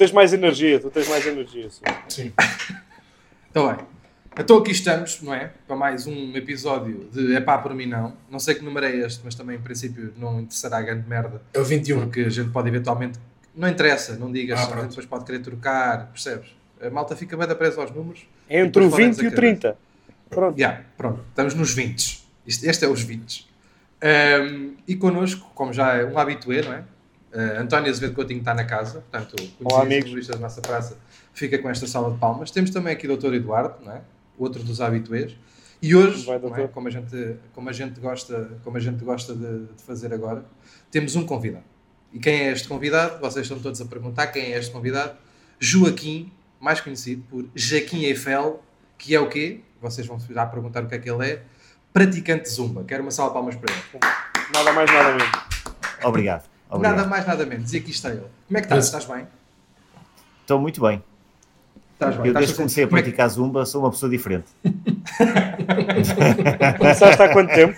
Tu tens mais energia, tu tens mais energia. Sim. Sim. Então bem. Então aqui estamos, não é? Para mais um episódio de É pá por mim não. Não sei que número é este, mas também em princípio não interessará a grande merda. É o 21. Porque a gente pode eventualmente. Não interessa, não digas, Ah, a gente pronto. depois pode querer trocar, percebes? A malta fica bem da presa aos números. É entre o Depois podem 20 e o dizer que- 30. Pronto. Já, pronto, estamos nos 20. Isto- Este é os 20. Um, e connosco, como já é um habitué, não é? Uh, António Azevedo Coutinho está na casa, portanto, Olá, conhecido jornalista da nossa praça, fica com esta sala de palmas. Temos também aqui o Dr. Eduardo, não é? outro dos habitués. E hoje, Vai, não é? como, a gente, como, a gente gosta, como a gente gosta de, de fazer agora, temos um convidado. E quem é este convidado? Vocês estão todos a perguntar quem é este convidado. Joaquim, mais conhecido por Jaquim Eiffel, que é o quê? Vocês vão já perguntar o que é que ele é. Praticante de Zumba. Quero uma salva de palmas para ele. Nada mais, nada menos. Obrigado. Obrigado. Nada mais, nada menos. E aqui está ele. Como é que estás? Estás bem? Estou muito bem. Estás bem? Eu desde que comecei a é praticar zumba sou uma pessoa diferente. Começaste há quanto tempo?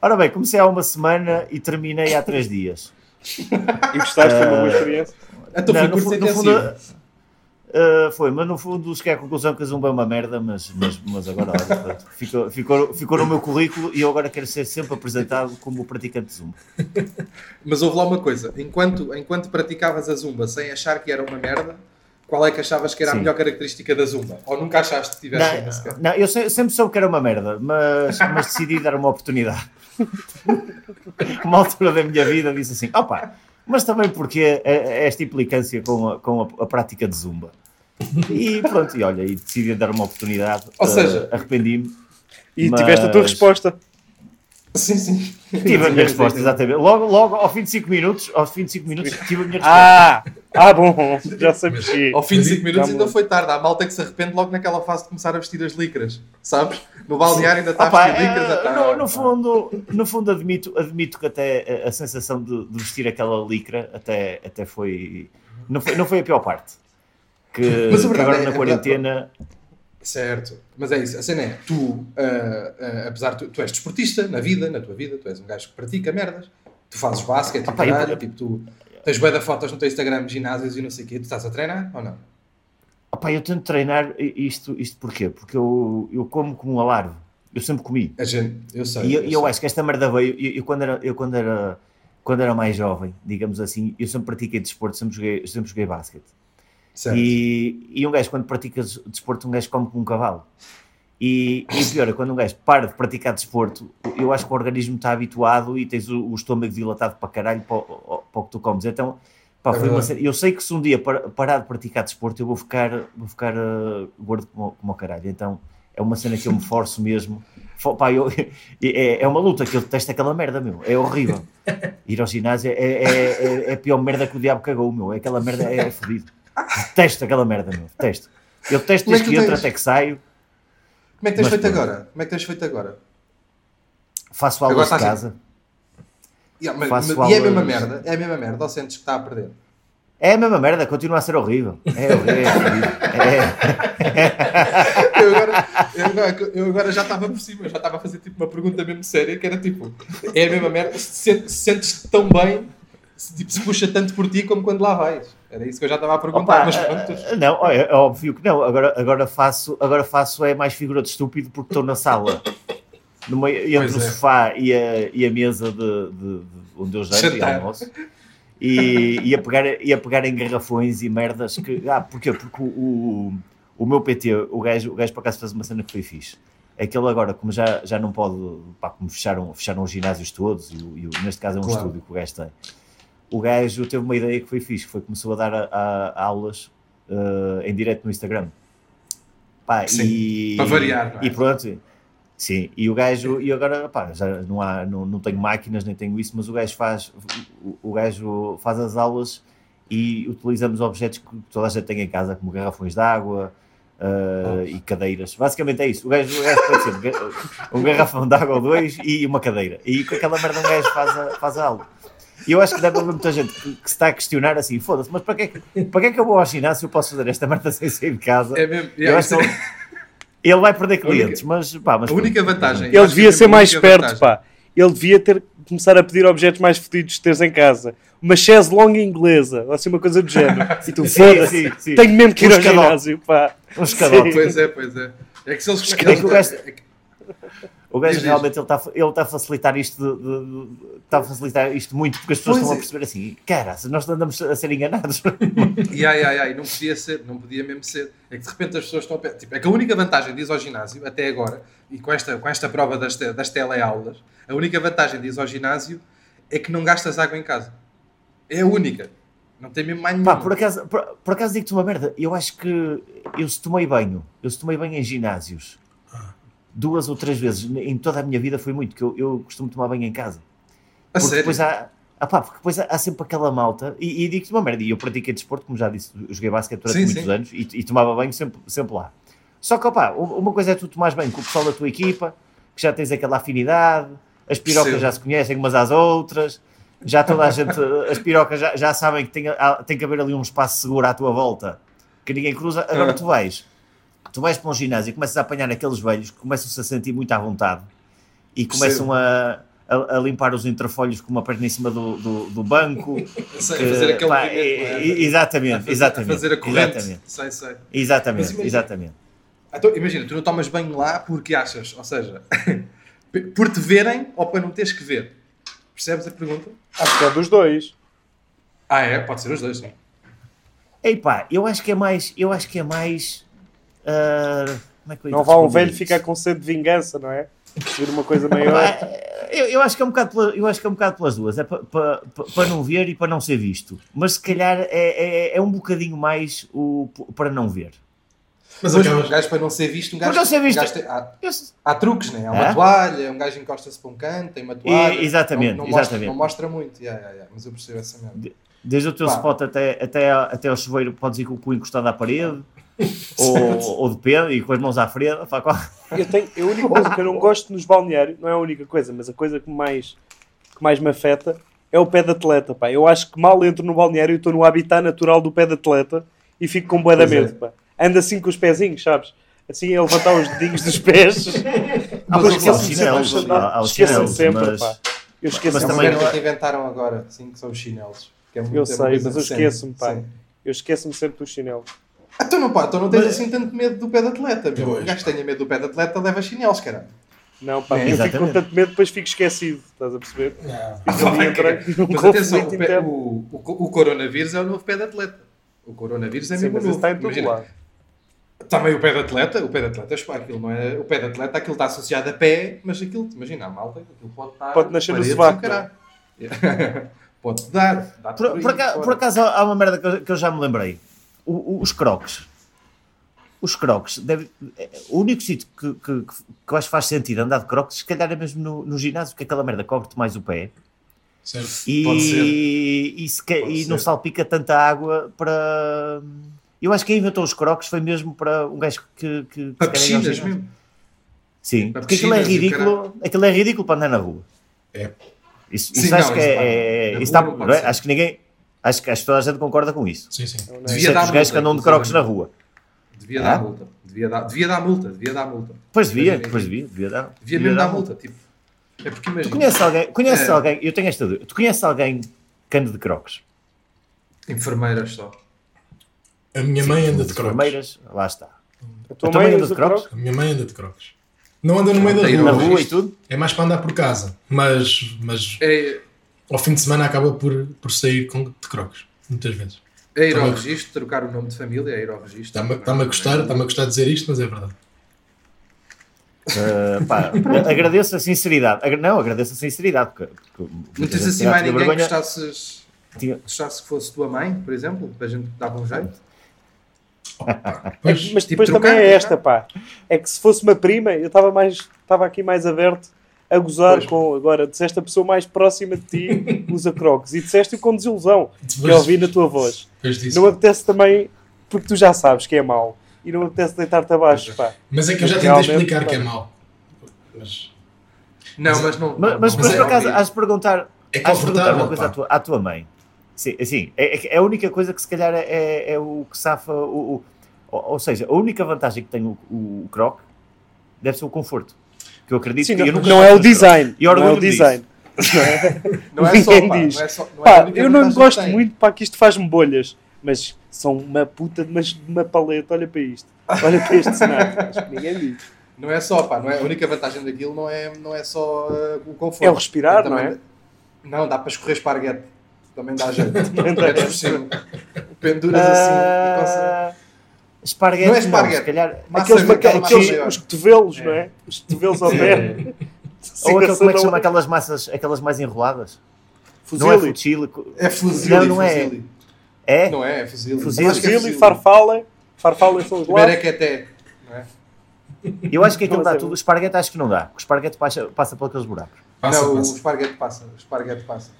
Ora bem, comecei há uma semana e terminei há três dias. E gostaste? Foi uma boa experiência? Então Não, foi no no fundo, Uh, foi, mas no fundo cheguei à conclusão que a Zumba é uma merda, mas, mas, mas agora olha, pronto, ficou, ficou, ficou no meu currículo e eu agora quero ser sempre apresentado como praticante de Zumba. Mas houve lá uma coisa. Enquanto, enquanto praticavas a Zumba sem achar que era uma merda, qual é que achavas que era a Sim. melhor característica da Zumba? Ou nunca achaste que tivesse uma sequer? Não, não, eu se- sempre soube que era uma merda, mas, mas decidi dar uma oportunidade. uma altura da minha vida disse assim: opa, mas também porque é- é esta implicância com a, com a, a prática de zumba. E pronto, e olha, e decidi dar uma oportunidade. Ou eh, seja- arrependi-me. E Mas- tiveste a tua resposta. Sim, sim. Tive a minha resposta, exatamente. Logo, logo ao fim de 5 minutos, aos fim de 5 minutos, tive a minha resposta. Ah! Ah, bom, já sei porquê. Ao fim de 5 minutos ainda foi tarde. Há malta que se arrepende logo naquela fase de começar a vestir as licras. Sabes? No balneário ainda está Opa, a vestir licras. eh, no, no fundo, no fundo admito, admito que até a, a sensação de, de vestir aquela licra até, até foi não, foi. não foi a pior parte. Que, Mas a que verdade agora é- na é quarentena. Certo, mas é isso, a cena é, tu, ah, ah, apesar de tu, tu és desportista na vida, na tua vida, tu és um gajo que pratica merdas, tu fazes basquete e eu- caralho, tipo, tu tens bué de fotos no teu Instagram, ginásios e não sei o quê, tu estás a treinar ou não? Opa, eu tento treinar isto, isto porquê? Porque eu, eu como como um alarve. Eu sempre comi. A gente, eu sei. E eu, eu eu acho que esta merda veio. Eu, eu quando, era, eu quando, era, quando era mais jovem, digamos assim, eu sempre pratiquei desporto, sempre joguei, sempre joguei basquete. E, e um gajo, quando pratica des- desporto, um gajo come como um cavalo. E, e pior é quando um gajo para de praticar desporto, eu acho que o organismo está habituado e tens o, o estômago dilatado para caralho para, o- para o que tu comes. Então, pá, É foi uma eu sei que se um dia par- parar de praticar desporto, eu vou ficar, vou ficar uh, gordo como, como o caralho. Então, é uma cena que eu me forço mesmo. Pá, eu- é, é uma luta que eu detesto aquela merda, meu. É horrível. Ir ao ginásio é, é, é, é a pior merda que o diabo cagou, meu. Aquela merda é, é fodido. Detesto aquela merda, meu. Detesto. Eu detesto Como é desde que que até que saio. Como é que tens mas feito pronto. agora? Como é que tens feito agora? Faço Agora aulas de estás a- casa. Yeah, mas- Faço mas- e é a mesma aulas- merda? É a mesma merda ou sentes que está a perder? É a mesma merda, continua a ser horrível. É horrível. É. É. Eu agora, eu agora- eu agora já estava por cima, eu já estava a fazer tipo uma pergunta mesmo séria que era tipo, é a mesma merda, se sentes tão bem, se, tipo, se puxa tanto por ti como quando lá vais. Era isso que eu já estava a perguntar, Opa, mas ah, pronto. ah, não, é, é óbvio que não. Agora, agora, faço, agora faço é mais figura de estúpido porque estou na sala. No meio, entre Pois o é. sofá e a, e a mesa de, de- de onde eu janto e almoço e, e, a pegar, e a pegar em garrafões e merdas que. Ah, porquê? Porque o, o, o meu PT, o gajo, o gajo por acaso fez uma cena que foi fixe. Aquele agora, como já, já não pode, pá, como fecharam, fecharam os ginásios todos, e, e neste caso é um Claro. estúdio que o gajo tem. O gajo teve uma ideia que foi fixe, que foi começou a dar a- a- aulas eh, em direto no Instagram. Pá, Sim, e, para variar, não é? E pronto, sim. E o gajo, e agora, pá, já não, há, não, não tenho máquinas, nem tenho isso, mas o gajo faz, o, o gajo faz as aulas e utilizamos objetos que toda a gente tem em casa, como garrafões de água eh, e cadeiras. Basicamente é isso. O gajo, o gajo pode ser um um garrafão de água ou dois e uma cadeira. E com aquela merda um gajo faz a, faz a aula. E eu acho que deve haver muita gente que, que se está a questionar assim, foda-se, mas para que, é que, para que é que eu vou ao ginásio eu posso fazer esta merda sem sair de casa? É mesmo, Eu yeah, acho que é- ele vai perder única- clientes, mas pá, mas a única vantagem. Ele devia é ser mais única esperto, vantagem. pá. Ele devia ter começar a pedir objetos mais fodidos que teres em casa. Uma chaise longa inglesa, ou assim uma coisa do género. E tu, foda-se, tenho mesmo que ir Um ao ginásio, pá. Um escadote. Pois é, pois é. É que se eles. É que o é que- O gajo Diz, diz. realmente ele está ele tá a facilitar isto está a facilitar isto muito porque as pessoas Pois estão a é. perceber assim, cara, nós andamos a ser enganados. E ai, ai, ai, não podia ser, não podia mesmo ser. É que de repente as pessoas estão a tipo, É que a única vantagem de ir ao ginásio, até agora, e com esta, com esta prova das, das teleaulas, a única vantagem de ir ao ginásio é que não gastas água em casa. É a única. Não tem mesmo mais nenhuma. Pá, por acaso, por, por acaso digo-te uma merda, eu acho que eu se tomei banho, eu se tomei banho em ginásios duas ou três vezes em toda a minha vida foi muito, que eu, eu costumo tomar banho em casa. a Porque sério. depois há, ah pá, porque depois há, há sempre aquela malta, e, e digo-te uma merda, e eu pratiquei desporto, como já disse, joguei basquete durante Sim, muitos sim. anos e, e tomava banho sempre, sempre lá. Só que, opá, uma coisa é tu tomares banho com o pessoal da tua equipa, que já tens aquela afinidade, as pirocas Percebo. já se conhecem umas às outras, já toda a gente, as pirocas já, já sabem que tem, há- tem que haver ali um espaço seguro à tua volta, que ninguém cruza. Agora Ah. tu vais, tu vais para um ginásio e começas a apanhar aqueles velhos que começam-se a sentir muito à vontade e começam a, a, a limpar os interfolhos com uma perna em cima do, do, do banco. Sei, a fazer aquele Pá, movimento, é? Exatamente, A fazer- exatamente. A fazer a corrente. Exatamente, Sei, sei. exatamente, imagina- exatamente. Então, imagina, tu não tomas banho lá porque achas, ou seja, por te verem ou para não teres que ver. Percebes a pergunta? Acho que é dos dois. Ah, é? Pode ser os dois, sim. Ei pá, eu acho que é mais, eu acho que é mais. Ah, como é que eu ia Não vá um velho ficar com sede de vingança, não é? Vir uma coisa maior. Pá, eu, eu acho que é um bocado pela- eu acho que é um bocado pelas duas, é para pa, pa- pa não ver e para não ser visto. Mas se calhar é, é, é um bocadinho mais o para não ver. Mas acabas. um gajo para não ser visto, um Para gajo. não ser visto. um gajo há, há truques, né? Há uma Hã? toalha, um gajo encosta-se para um canto, tem uma toalha. E- exatamente, não, não Mostra, exatamente. não mostra muito, yeah, yeah, yeah, mas eu percebo essa merda. Desde o teu Pá. spot até, até, até ao chuveiro, podes ir com o cu encostado à parede, ou, ou depende, e com as mãos à frente. Pá, qual- Eu tenho, a única coisa que eu não gosto nos balneários, não é a única coisa, mas a coisa que mais, que mais me afeta é o pé de atleta, pá. Eu acho que mal entro no balneário e estou no habitat natural do pé de atleta e fico com bué da é. medo, pá. Ando assim com os pezinhos, sabes? Assim a levantar os dedinhos dos pés. Ah, Mas chinelos, sempre de chinelos, sempre, mas- pá. Eu esqueço Mas é uma também não é- que inventaram agora, sim, que são os chinelos. Que é muito- Eu é sei, mas eu esqueço-me, pá. Sim. Eu esqueço-me sempre dos chinelos. Ah, Então não, pá, então não tens assim tanto medo do pé de atleta, meu. Pois. O gajo que tenha medo do pé de atleta leva chinelos, caralho. Não, pá, É, eu fico com exatamente. tanto medo, depois fico esquecido, estás a perceber? Não. Ali entrando num Mas atenção, o, pé- o, o, o coronavírus é o novo pé de atleta. O coronavírus é Sim, mesmo mas novo. está em todo Imagina, lado. Também o pé de atleta, o pé de atleta, pá, aquilo não é. O pé de atleta, aquilo está associado a pé, mas aquilo, imagina, a malta, aquilo pode estar. Pode nascer no sovaco, caralho. pode dar. dá Por, por acaso, por acaso há uma merda que eu, que eu já me lembrei. O- o- os crocs. Os crocs. Deve, é, o único sítio que, que, que eu acho que faz sentido andar de crocs, se calhar é mesmo no, no ginásio, porque aquela merda cobre-te mais o pé Certo. e, Pode ser. e, se Pode e não ser. salpica tanta água para. Eu acho que quem inventou os crocs foi mesmo para um gajo que. que, que Para piscinas mesmo. Sim, Para porque aquilo é ridículo. Aquilo é ridículo para andar na rua. É. Isso, Sim, isso não, acho que isso é. pá, é- na isso tá- não não é? ser. Acho que ninguém. Acho que, acho que toda a gente concorda com isso. Sim, sim. Não é? Devia Exceto dar os gajos que multa, andam de crocs na rua. Devia Ah? dar multa. Devia dar, devia dar multa. Devia dar multa. Pois devia, Devia- pois devia, devia dar. Devia mesmo dar multa. Tipo, é porque Tu imagina. conheces alguém, conheces É. alguém, eu tenho esta dúvida, tu conheces alguém que anda de crocs? Enfermeiras só. A minha mãe anda de crocs. enfermeiras, lá está. A tua A tua mãe mãe anda de crocs? crocs? A minha mãe anda de crocs. Não anda no meio da Tem Na rua. Rua e tudo? É mais para andar por casa. Mas, mas É, ao fim de semana acaba por, por sair com, de crocs. Muitas vezes. é ir ao registro, trocar o nome de família, é ir ao registro. Está-me a gostar, está-me a gostar de dizer isto, mas é verdade. Uh, pá, agradeço a sinceridade. Agra- Não, agradeço a sinceridade. Porque, porque Não tens assim mais ninguém que vergonha. gostasses, Tinha- gostasse que fosse tua mãe, por exemplo, para a gente dar um jeito? Pois, que- mas tipo, depois trocar, também é esta, pá. É que se fosse uma prima, eu estava mais estava aqui mais aberto a gozar Pois. com. Agora, disseste a pessoa mais próxima de ti usa crocs e disseste-o com desilusão, que eu ouvi na tua voz. disso. Não apetece também, porque tu já sabes que é mau e não apetece deitar-te abaixo, pá. Mas é que eu já tentei Realmente, explicar que é pá. mau. Mas Não, mas não. Mas, mas, não- mas é por acaso, has de perguntar, é has de perguntar uma coisa à pá. tua, à tua mãe. Sim, assim, é, é a única coisa que se calhar é, é o que safa. O, o- ou, ou seja, a única vantagem que tem o, o, croc deve ser o conforto. Que eu acredito Sim, que não, eu nunca não é o design. E não é o design. Não é só, pá, diz. não é só, não é Pá, única eu não gosto tem. muito, pá, que isto faz-me bolhas. Mas são uma puta de uma, uma paleta. Olha para isto. Olha para este cenário. Acho que ninguém diz. Não é só, pá, não é, a única vantagem daquilo não é, não é só uh, o conforto. É o respirar, não é? Não, dá para escorrer esparguete. Também dá jeito. Também dá cima. Penduras assim consegue. Esparguete, Não não, é esparguete. se calhar. Aqueles, maca- massa aqueles os cotovelos, É. não é? Os cotovelos ao pé. Ou aquele, como é que se não- chama aquelas massas, aquelas mais enroladas? Não é Fuzile. É fuzile, Não, não é. É? Não é, é fuzile. Fuzile. Que é Fuzile e farfala. Farfala são os lados. Berequeté. Não é? Eu acho que aquilo Não, dá é- tudo. O esparguete acho que não dá. O esparguete passa, passa por aqueles buracos. Passa, não, o passa. esparguete passa. O esparguete passa.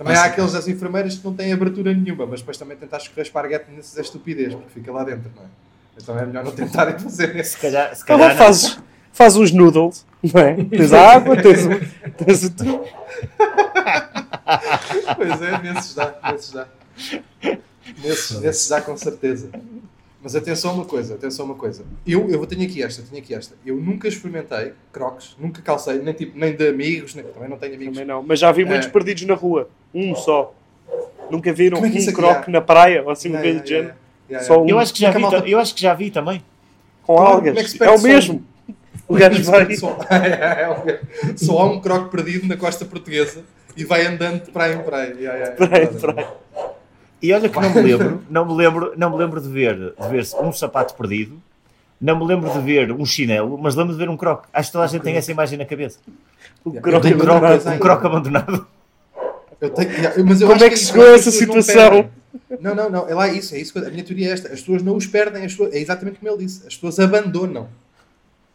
Também Passa. há aqueles das enfermeiras que não têm abertura nenhuma, mas depois também tentar escorrer esparguete nesses é estupidez, porque fica lá dentro, não é? Então é melhor não tentarem fazer Se isso. calhar, se calhar não. fazes, faz uns noodles, não é? Tens a água, tens o. Tens o tu- Pois é, nesses dá, nesses dá. Nesses, nesses dá com certeza. Mas atenção a uma coisa, atenção a uma coisa. Eu, eu tenho aqui esta, tenho aqui esta. Eu nunca experimentei crocs, nunca calcei, nem, tipo, nem de amigos, nem, também não tenho amigos. Também não. Mas já vi muitos É. perdidos na rua. Um só. Nunca viram é um é croque que na praia ou assim um Yeah, coisa yeah, de yeah, yeah, Só um Eu acho que já é vi, malta- eu acho que já vi também. com Como- algas. é se É perde o mesmo. O gajo vai. Só, é, é, é. Só há um croque perdido na costa portuguesa e vai andando de praia em praia. Yeah, yeah, Praia praia. E olha que não me lembro, não me lembro, não me lembro de ver, de ver um sapato perdido, não me lembro de ver um chinelo, mas lembro de ver um croque. Acho que toda a gente tem essa imagem na cabeça. O Yeah. croque abandonado. croque, Um croque abandonado. Eu tenho, mas eu Como acho é que que chegou a as essa situação? Não, não, não. É lá isso. É isso a minha teoria é esta. As pessoas não os perdem. As pessoas, é exatamente como ele disse. As pessoas abandonam.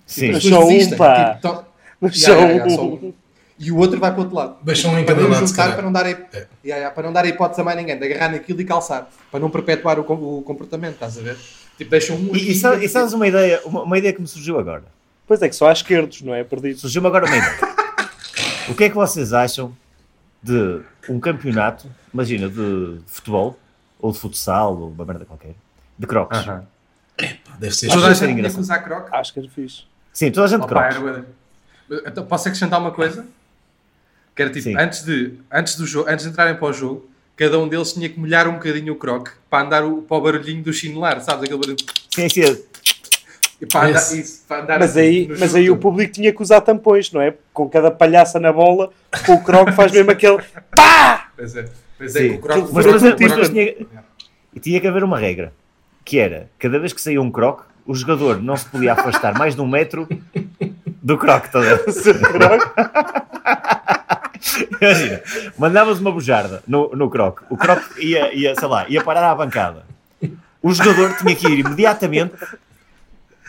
Sim. As Mas pessoas só um, desistem. pá. Tipo, tão- Mas Yeah, só yeah, yeah, um. só um. E o outro vai para o outro lado. Deixam um em para para não dar, a- É. Yeah, yeah, para não dar a hipótese a mais ninguém, de agarrar naquilo e calçar. Para não perpetuar o, o comportamento, estás a ver? Tipo, deixam um E, e, sa- e sabes uma ideia, uma, uma ideia que me surgiu agora? Pois é que só há esquerdos, não é? Perdidos. Surgiu-me agora uma ideia. O que é que vocês acham de um campeonato, imagina, de futebol, ou de futsal, ou uma merda qualquer, de crocs? Aham. Deve ser Toda a Acho que gente é tinha que usar croc. Acho que era fixe. Sim, toda a gente Opa, crocs. era Então, posso acrescentar uma coisa? Que era tipo, Sim. antes de, antes, do jogo, antes de entrarem para o jogo, cada um deles tinha que molhar um bocadinho o croc para andar o, para o barulhinho do chinelar, sabes? Aquele barulho. Sim, sim. E para andar, isso, para andar Mas assim aí, mas aí o público tinha que usar tampões, não é? Com cada palhaça na bola, com o croque faz mesmo aquele pá! Pois é, pois é Sim. que o croc Mas Mas depois, não depois tinha- e que haver uma regra, que era, cada vez que saía um croc, o jogador não se podia afastar mais de um metro do croc, tá a ver? Seu croque. Imagina, mandavas uma bujarda no, no croc, o croc ia, ia, sei lá, ia parar à bancada. O jogador tinha que ir imediatamente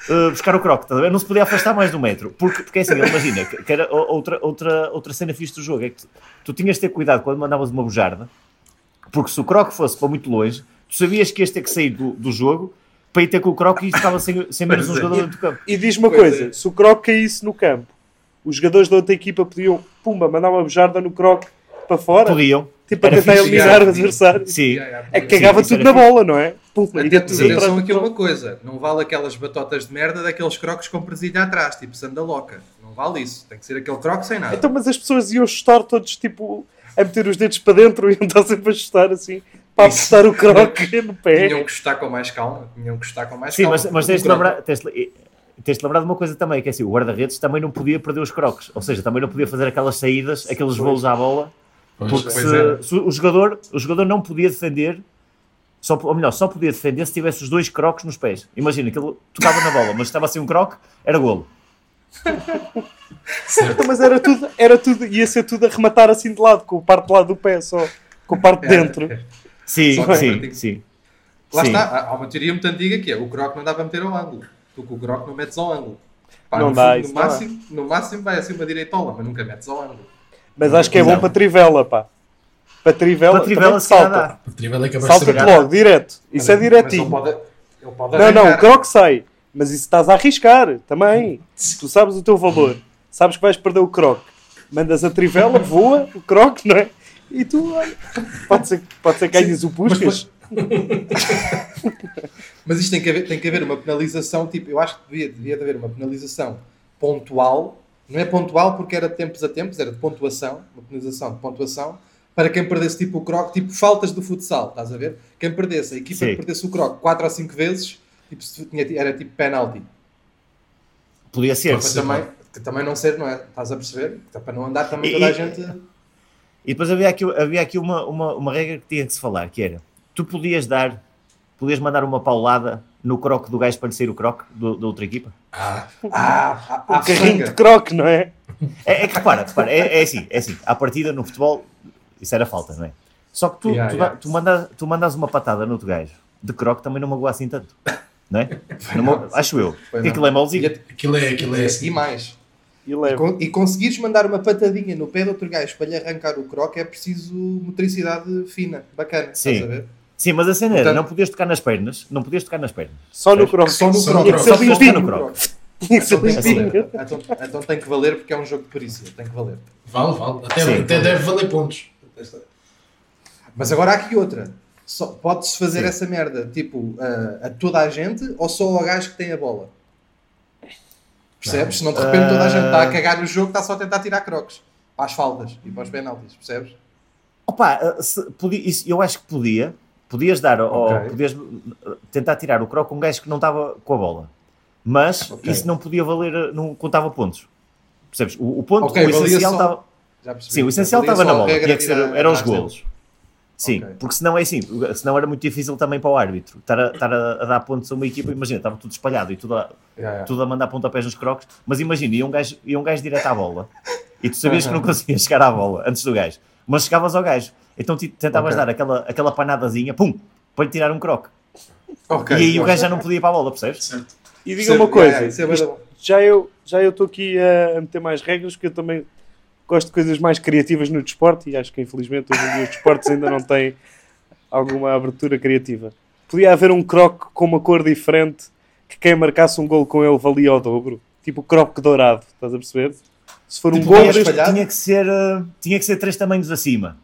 uh, buscar o a ver? Não se podia afastar mais de um metro. Porque, porque é assim, imagina, que, que era outra, outra, outra cena fixe do jogo, é que tu, tu tinhas de ter cuidado quando mandavas uma bujarda, porque se o croc fosse para muito longe, tu sabias que ias ter que sair do, do jogo para ir ter com o croc e ficava sem, sem menos um é. jogador dentro do campo. E diz uma coisa: é. se o croque caísse no campo, os jogadores da outra equipa podiam, pumba, mandar uma bujarda no croque para fora, Podiam. Tipo para Era tentar eliminar o adversário. Sim. É que cagava tudo na bola, não é? Ia Atenção, aqui a uma coisa: não vale aquelas batotas de merda daqueles crocs com presilha atrás, tipo sanda loca. Não vale isso. Tem que ser aquele croc sem nada. Então, mas as pessoas iam chutar todos, tipo, a meter os dedos para dentro e iam estar sempre a chutar assim, para apertar o croque no pé. Tinham que estar com mais calma. Tinham que estar com mais Sim, calma. mas, mas O tens de lembrar, tens de, tens de lembrar de uma coisa também, que é assim, o guarda-redes também não podia perder os crocs, ou seja, também não podia fazer aquelas saídas, aqueles voos à bola, Pois. porque Pois se, é. se o, jogador, o jogador não podia defender, só, ou melhor, só podia defender se tivesse os dois crocs nos pés. Imagina que ele tocava na bola, mas estava assim um croc, era golo. Então, mas era tudo, era tudo, ia ser tudo a rematar assim de lado, com o parte de lado do pé só, com a parte de É, dentro. é. Sim, sim, sim. Lá Sim. está, há uma teoria muito antiga que é o croc não dá para meter ao ângulo. Tu com o croc não metes ao ângulo. Pá, Não no, dá, no, não máximo, no máximo vai assim uma direitola, mas nunca metes ao ângulo. Mas acho que é bom para trivela, pá. Para trivela, Para trivela salta. O Trivela é Salta-te logo, direto. Isso é direitinho. ele pode, ele pode Não, não, o croque sai. Mas isso estás a arriscar também. Tu sabes o teu valor. Sabes que vais perder o croque. Mandas a trivela, voa o croque, não é? E tu, olha, pode ser, pode ser que ganhes o Mas, Puscas. mas isto tem que, haver, tem que haver uma penalização, tipo, eu acho que devia, devia de haver uma penalização pontual Não é pontual porque era de tempos a tempos, era de pontuação, uma penalização de pontuação, para quem perdesse tipo o croc, tipo faltas do futsal, estás a ver? Quem perdesse, a equipa Sim. que perdesse o croc 4 ou 5 vezes, tipo, tinha- era tipo penalty. Podia ser. Para também, que também não ser, não é? Estás a perceber? É Para não andar também E- toda a e- gente. E depois havia aqui, havia aqui uma, uma, uma regra que tinha que se falar, que era, tu podias dar, podias mandar uma paulada no croque do gajo sair o croque do- da outra equipa? Ah, Ah, há, há carrinho de croque, não é? É, é que repara, repara é, é assim, é assim, à partida no futebol, isso era falta, não é? Só que tu, Yeah, tu, yeah. tu, mandas, tu mandas uma patada no outro gajo, de croque também não magoa assim tanto, não é? Não ma- acho eu. Porque não. aquilo é mauzinho. E, aquilo é, aquilo é e assim. mais. E. Con- E conseguires mandar uma patadinha no pé do outro gajo para lhe arrancar o croc é preciso motricidade fina, bacana. Sim. Estás a ver? Sim, mas a cena era, não podias tocar nas pernas, não podias tocar nas pernas. Só no croque. Só no Só no croc. croc. Só Só podias limpinho. tocar no croc. Tinha que ser Então tem que limpinho. valer. Então, então tem que valer porque é um jogo de perícia. Tem que valer. Vale, vale. Até, Sim. até deve valer pontos. Mas agora há aqui outra. Só- Pode-se fazer Sim. essa merda tipo a, a toda a gente ou só ao gajo que tem a bola? Percebes? Senão de repente toda a gente está a cagar no jogo, está só a tentar tirar croques para as faltas e para os penaltis, percebes? Opa, se- podia- isso- eu acho que podia. Podias dar, ou Ok. podias uh, tentar tirar o a um gajo que não estava com a bola. Mas Ok. isso não podia valer, uh, não contava pontos. Percebes? O, o ponto, Ok, o essencial estava. Sim, o essencial estava na bola. Tinha que ser, eram os golos. Sim, Ok. porque senão é assim, senão era muito difícil também para o árbitro estar a, estar a, a dar pontos a uma equipa. Imagina, estava tudo espalhado e tudo a, Yeah, yeah. tudo a mandar pontapés nos croques, mas imagina, ia um gajo, ia um gajo direto à bola e tu sabias que não conseguias chegar à bola antes do gajo, mas chegavas ao gajo, então tentavas Ok. dar aquela, aquela panadazinha, pum, para lhe tirar um croque. Ok, e aí o gajo já não podia ir para a bola, percebes? Certo. E diga é- uma coisa. é bué isto- já eu já eu estou aqui a, a meter mais regras porque eu também gosto de coisas mais criativas no desporto e acho que infelizmente hoje em dia os desportos ainda não têm alguma abertura criativa. Podia haver um croque com uma cor diferente que quem marcasse um gol com ele valia ao dobro. Tipo croque dourado, estás a perceber? Se for um Tipo gol? Tinha que ser, uh, tinha que ser três tamanhos acima.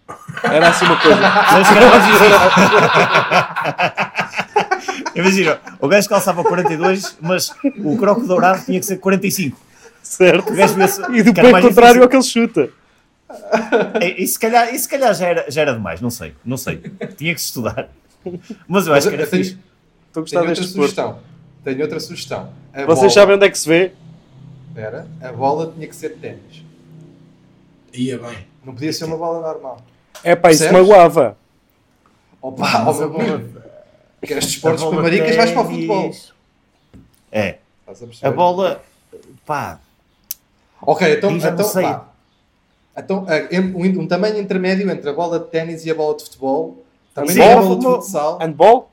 era assim uma coisa. Imagina, o gajo calçava 42, mas o croque dourado tinha que ser 45. certo? O gajo vê-se- E depois mais contrário ao que ele chuta. E, e se calhar, e se calhar já, era, já era demais, não sei, não sei. Tinha que se estudar. Mas eu acho que era tenho- fixe. Estou a gostar deste sugestão. Tenho outra sugestão. A Vocês bola- sabem onde é que se vê? Espera, a bola tinha que ser de ténis. Ia bem. Não podia ser uma bola normal. É pá, isso magoava. Opa, ó meu bola-. Queres desportos para maricas, vais para o futebol. É, a a bola, pá, Ok, então, então, sei. vá. Então, um, um tamanho intermédio entre a bola de ténis e a bola de futebol. Também Sim. é a Bola, de futebol. futsal. Handball?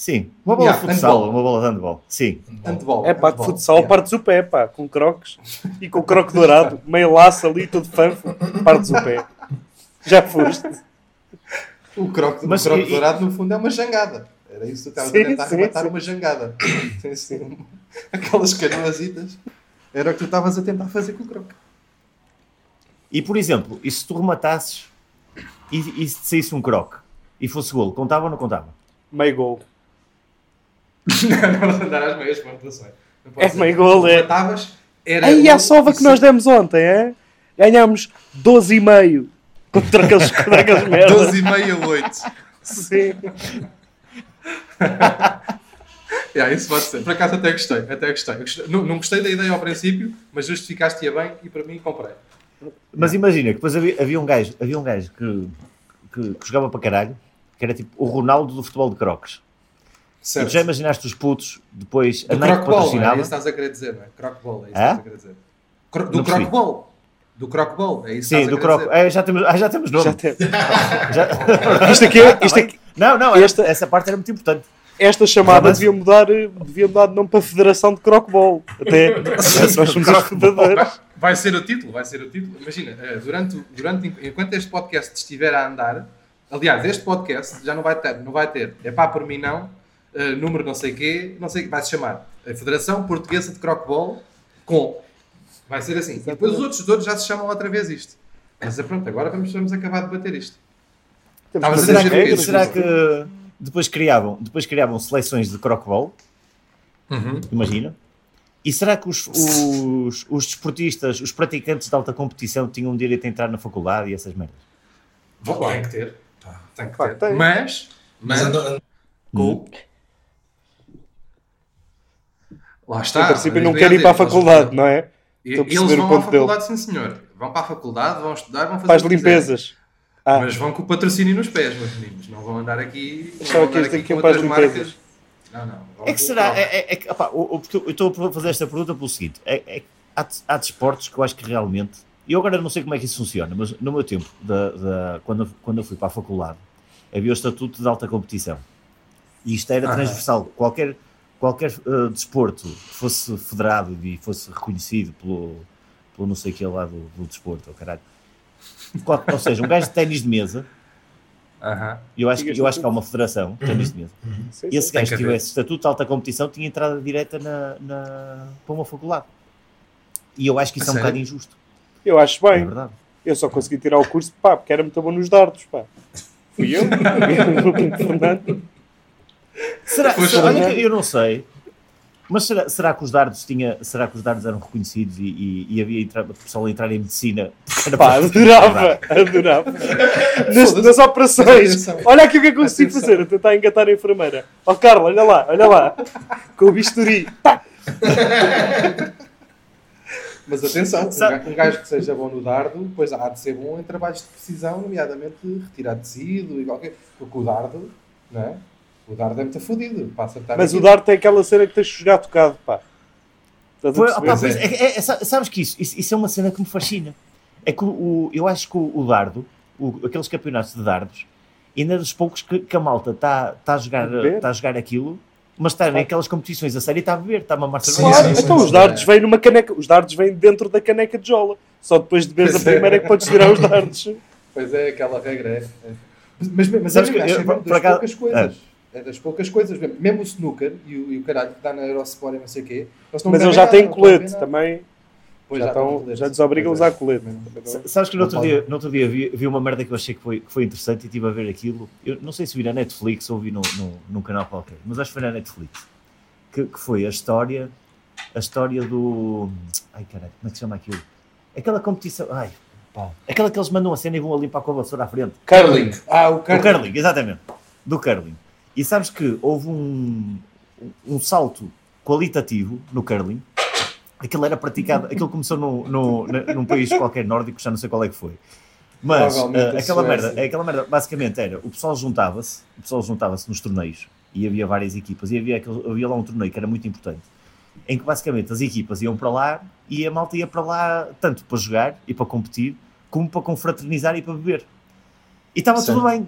Sim, uma bola Yeah, de futsal, handball. uma bola de handball, sim. Handball. É pá, de futsal Yeah. partes o pé, pá, com croques e com croque dourado, meio laço ali, todo fanfo, partes o pé. Já foste. O croque, Mas o croque e- dourado, no fundo, é uma jangada. Era isso que tu estavas Sim, a tentar sim, arrebatar sim. uma jangada. Aquelas canoasitas. Era o que tu estavas a tentar fazer com o croque. E por exemplo, e se tu rematasses e, e se te saísse um croque e fosse golo, contava ou não contava? Meio gol. Não vamos andar às meias pontuações. Não É meio gol, é. Matavas, era Aí a sova que nós demos ontem, é? Ganhámos 12,5 contra aqueles, contra aqueles merdas. 12 e meia, 8. Sim. Yeah, isso pode ser. Por acaso até gostei. Até gostei. Gostei- Não, não gostei da ideia ao princípio, mas justificaste-a bem e para mim comprei. Mas imagina que depois havia, havia um gajo, havia um gajo que, que, que jogava para caralho, que era tipo o Ronaldo do futebol de croques. E Certo. tu já imaginaste os putos depois a Do Nike crockball, não é? patrocinava? isso que estás a querer dizer, não é? Crockball, é isso estás a querer dizer. Cro- do crockball. Do crockball, é isso que Sim, estás a do dizer. É, já temos, ah, já temos nome. Já tem. Já- Isto aqui, é- isto aqui, Não, não, Esta- esta... essa parte era muito importante. esta chamada Mas- devia mudar, eh, devia mudar de nome para Federação de Crockball. Até nós somos os fundadores. Vai, ser o título, vai ser o título. Imagina, eh, durante, durante, enquanto este podcast estiver a andar, aliás, este podcast já não vai ter, não vai ter, é pá por mim não, eh, número não sei quê, não sei, vai se chamar a Federação Portuguesa de Crockball com. Vai ser assim. E depois os outros todos já se chamam outra vez isto. Mas é pronto, agora vamos, vamos acabar de bater isto. Estavas que regras, que- Será que depois criavam, depois criavam seleções de croquebol, imagina, E será que os, os, os desportistas, os praticantes de alta competição tinham direito a entrar na faculdade e essas merdas? Claro. Tem que ter. Tem que ter. Mas, Mas mas, com... Lá está. em princípio não Eles- quer ir para a faculdade, não é? E- Estou Eles vão à dele. faculdade, sim senhor. Vão para a faculdade, vão estudar, vão fazer quiserem. limpezas. Ah, Mas vão com o patrocínio nos pés, meus meninos. Não vão andar aqui. Achava que isto aqui com para as limpezas. marcas. Não, não. É que será? É, é, é, opá, o- o- porque eu estou a fazer esta pergunta pelo seguinte: é, é, há, há desportos que eu acho que realmente. Eu agora não sei como é que isso funciona, mas no meu tempo, da, da- quando, eu- quando eu fui para a faculdade, havia o estatuto de alta competição. E isto era Ah. transversal. Qualquer, qualquer eh, desporto que fosse federado e fosse reconhecido pelo, pelo não sei o que lá do, do desporto, oh, caralho. Qual- ou seja, um gajo de ténis de mesa, Aham. eu acho, que- eu acho que há uma federação de ténis de mesa. sim, E esse sim. Gajo que tivesse estatuto de alta competição tinha entrada direta na, na, para uma faculdade. E eu acho que isso A é um bocado injusto. Eu acho É bem. verdade. Eu só consegui tirar o curso, pá, porque era muito bom nos dardos, pá. Fui eu, Fernando. Será, será- olha que eu não sei, mas será, será que os dardos tinha, será que os dardos eram reconhecidos e, e, e havia entra, pessoal a entrar em medicina? Pá, adorava, adorava. Nas, nas operações. Olha aqui o que é que eu consigo Atenção. fazer, a tentar engatar a enfermeira. Ó Carla, olha lá, olha lá. Com o bisturi. Pá. Mas atenção, um gajo, um gajo que seja bom no dardo, pois há de ser bom em trabalhos de precisão, nomeadamente retirar tecido e qualquer. Porque o dardo, não é? O dardo é muito fodido. Mas o aquilo. dardo tem aquela cena que tens de jogar tocado, pá. Estás Foi- opá, Pois é, é- é- sa- sabes que isso, isso, isso é uma cena que me fascina. É que o, o- eu acho que o, o dardo, o- aqueles campeonatos de dardos, ainda é dos poucos que, que a malta está tá a, jogar, beber? tá a jogar aquilo, mas está naquelas competições a sério e está a beber, está a mamar Sim, cerveja. Claro, sim, então sim. os dardos vêm numa caneca. Os dardos vêm dentro da caneca de jola. Só depois de beberes a é. primeira é que podes tirar os dardos. Pois é, aquela regra é. é. Mas, mas Sabes é, que eu- acho que é por das acaso- poucas coisas. É das poucas coisas. mesmo. O snooker e o, e o caralho que está na Eurosport e não sei o quê. Mas eles já têm colete também. Pois já, estão estão, já desobrigam a pois é. usar colete. Sa- Sabes que no outro, dia, no outro dia vi, vi uma merda que eu achei que foi, que foi interessante e estive a ver aquilo. Eu não sei se vi na Netflix ou vi no, no, num canal qualquer, mas acho que foi na Netflix. Que, que foi a história, a história do. Ai caralho, como é que se chama aquilo? Aquela competição. Ai, pá. Aquela que eles mandam a cena e vão ali para a vassoura à frente. Curling. Ah, o curling. curling, exatamente. Do curling. E sabes que houve um, um salto qualitativo no curling. Aquilo era praticado, aquilo começou no, no, num país qualquer nórdico, já não sei qual é que foi. Mas a aquela, merda, aquela merda basicamente era, o pessoal juntava-se, o pessoal juntava-se nos torneios e havia várias equipas e havia, aquele- havia lá um torneio que era muito importante, em que basicamente as equipas iam para lá e a malta ia para lá tanto para jogar e para competir, como para confraternizar e para beber. E estava tudo bem,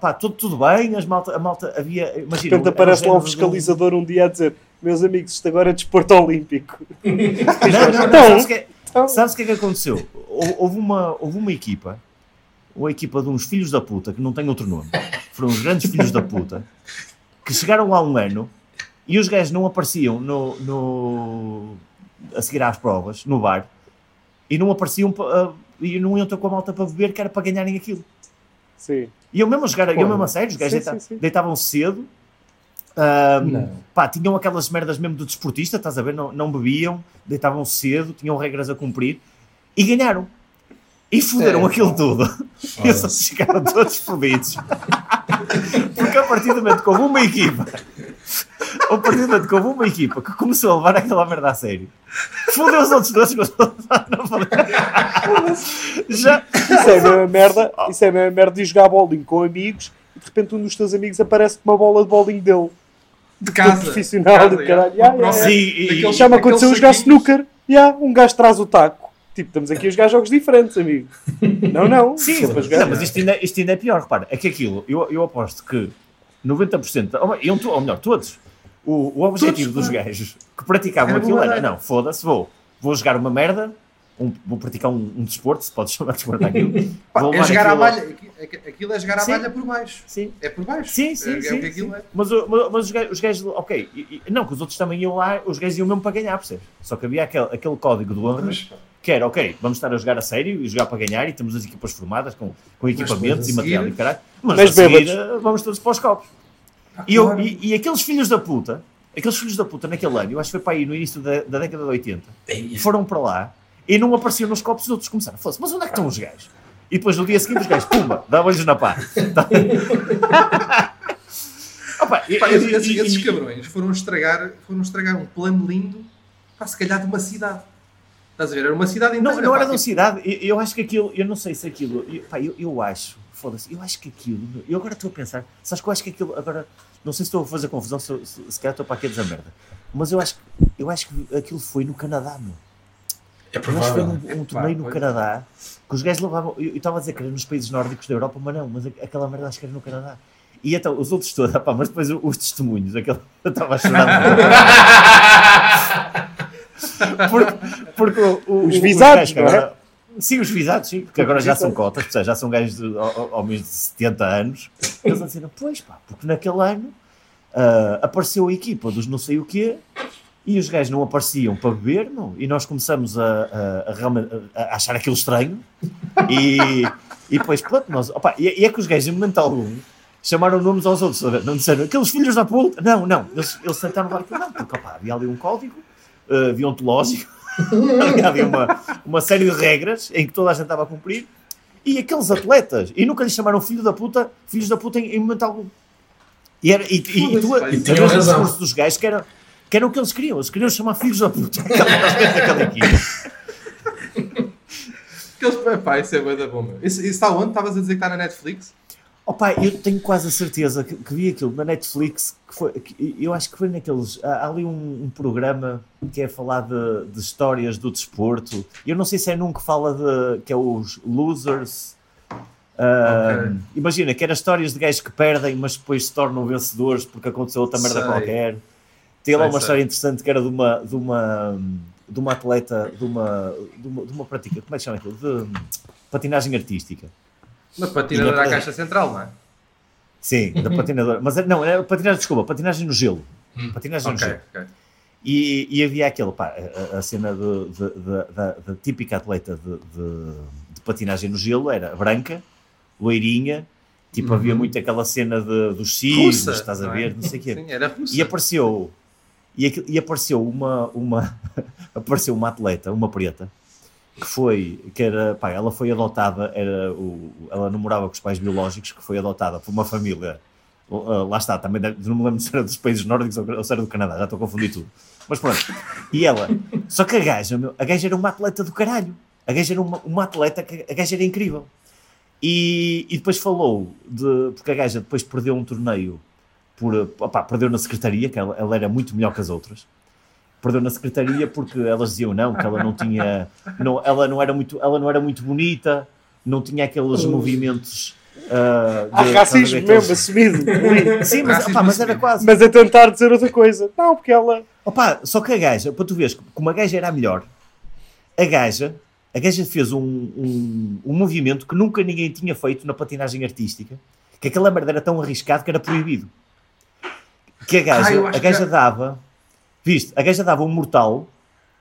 pá, tudo, tudo bem, as malta, a malta havia, De imagina, repente era aparece lá um de fiscalizador um dia a dizer: Meus amigos, isto agora é desporto olímpico. Não, não, não, Então, sabes o que, é- sabes que é que aconteceu? Hou- Houve uma, houve uma equipa, uma equipa de uns filhos da puta, que não tem outro nome, foram uns grandes filhos da puta, que chegaram lá um ano e os gajos não apareciam no, no- a seguir às provas, no bar, e não apareciam pa- e não iam ter com a malta para beber, que era para ganharem aquilo. Sim. E eu mesmo a jogar, eu Porra. mesmo a sério, os gajos deita- deitavam cedo. Não. pá, tinham aquelas merdas mesmo do desportista, estás a ver? Não, não bebiam, deitavam cedo, tinham regras a cumprir e ganharam. E fuderam É, aquilo tudo. E eles chegaram todos fodidos. Porque a partir do momento que houve uma equipa, a partir do momento que houve uma equipa que começou a levar aquela merda a sério, fodeu os outros dois não foderam. Já. Isso é a mesma merda, isso é a mesma merda de jogar bowling com amigos e de repente um dos teus amigos aparece com uma bola de bowling dele. De casa. profissional de do casa, caralho. yeah. Yeah, yeah, e, Já me aconteceu jogar snooker. Yeah, um gajo traz o taco. Tipo, estamos aqui a jogar jogos diferentes, amigo. Não, não. Sim, jogar. não, mas isto ainda, isto ainda é pior, repara. É que aquilo, eu, eu aposto que 90%, ou, ou melhor, todos, o, o objetivo Todos, dos claro. gajos que praticavam aquilo era, não, foda-se, vou, vou jogar uma merda, um- vou praticar um, um desporto, se podes chamar de desporto aquilo. Pá, é jogar aquilo- malha. Aqui- Aquilo é jogar Sim. malha por baixo. Sim. É por baixo. Sim, sim, é, sim. É sim. é. Mas, mas, mas os, gajos, os gajos, ok, não, que os outros também iam lá, os gajos iam mesmo para ganhar, percebes? Só que havia aquele, aquele código do honra Mas, pá, que era, ok, vamos estar a jogar a sério e jogar para ganhar e temos as equipas formadas com, com equipamentos e material e caralho, mas, Mas a seguir eh, vamos todos para os copos. pá, E, eu- claro. e- e aqueles filhos da puta, Aqueles filhos da puta naquele ano, eu acho que foi para aí no início da, da década de 80, Ei, foram para lá e não apareciam nos copos, os outros começaram a falar mas onde é que estão os gajos? E depois no dia seguinte os gajos, pumba, davam-lhes na pá. Opa, e- Pá, e- esses, esses- esses cabrões foram estragar, foram estragar um plano lindo, pá, se calhar de uma cidade. Estás a ver? Era uma cidade inteira. Não, não era de uma tipo, cidade. Eu, eu acho que aquilo, eu não sei se aquilo, eu, pá, eu, eu acho, foda-se, eu acho que aquilo, eu agora estou a pensar, sabes que eu acho que aquilo, agora, não sei se estou a fazer confusão, se, se, se calhar estou para aqui a dizer merda, mas eu acho, que- eu acho que aquilo foi no Canadá, meu. É Eu acho que foi provável. num, um torneio no pois. Canadá, que os gajos levavam, eu estava a dizer que era nos países nórdicos da Europa, mas não, mas aquela merda acho que era no Canadá. E então, os outros todos, pá, mas depois os testemunhos, aquele, eu estava a chorar. porque, porque o- o- Os visados, é? Sim, os visados, sim, porque agora já são cotas, seja, já são gajos de ho- homens de 70 anos. Eles vão dizer, pois pá, porque naquele ano ah, apareceu a equipa dos não sei o quê e os gajos não apareciam para beber, não, e nós começamos a, a- a a achar aquilo estranho e, e depois, pronto, nós, opa, e, e é que os gajos, em momento algum, chamaram nomes aos outros, não disseram aqueles filhos da puta, não, não, eles, eles tentaram levar aquilo, não, porque opa, havia ali um código uh, deontológico, havia ali uma, uma série de regras em que toda a gente estava a cumprir, e aqueles atletas, e nunca lhes chamaram filho da puta, filhos da puta em, em momento algum. E, era, e, e, e tu, e o razão. dos gajos que era, que era o que eles queriam, eles queriam chamar filhos da puta aquela equipe. Aqueles, pá, isso é da bom, meu. Isso, isso está onde? Estavas a dizer que está na Netflix? Opa, eu tenho quase a certeza que, que vi aquilo na Netflix, que foi, que eu acho que foi naqueles. Há, ali um, um programa que é falar de, de histórias do desporto. Eu não sei se é num que fala de. que é os Losers. Ah, Ok. Imagina que era histórias de gajos que perdem, mas depois se tornam vencedores porque aconteceu outra merda Sei. qualquer. Tem lá uma sei. história interessante que era de uma, de uma, de uma atleta, de uma, de uma, de uma prática, como é que chama aquilo? De patinagem artística. Mas patinador E na- à caixa central, não é? Sim, da patinadora. Mas não, era patinagem, desculpa, patinagem no gelo. Hum. Patinagem no Ok, gelo. ok. E, e havia aquele, pá, a, a cena de- de- de- da, da típica atleta de, patinagem no gelo era branca, loirinha, tipo havia muito aquela cena de, dos cisnes, Russa, estás a não ver, é? não sei o quê. Sim, era russa. E apareceu, e, e apareceu uma, uma, apareceu uma atleta, uma preta, que foi, que era, pá, ela foi adotada, era o, ela namorava com os pais biológicos, que foi adotada por uma família, uh, lá está, também não me lembro se era dos países nórdicos ou, se era do Canadá, já estou a confundir tudo. Mas pronto, e ela, só que a gaja, meu, a gaja era uma atleta do caralho, a gaja era uma, uma atleta, a gaja era incrível. E, e depois falou de, porque a gaja depois perdeu um torneio por, opá, perdeu na secretaria, que ela, ela era muito melhor que as outras. Perdeu na secretaria porque elas diziam não, que ela não tinha, não, ela não era muito, ela não era muito bonita, não tinha aqueles movimentos. ah, Há racismo mesmo assumido. Sim, mas, opá, mas era quase. Mas a tentar dizer outra coisa. Não, porque ela. Opa, só que a gaja, para tu veres, como a gaja era a melhor, a gaja, a gaja fez um, um, um movimento que nunca ninguém tinha feito na patinagem artística, que aquela merda era tão arriscado que era proibido. Que a Ah, gaja, acho a gaja que- dava, viste, a gaja dava um mortal,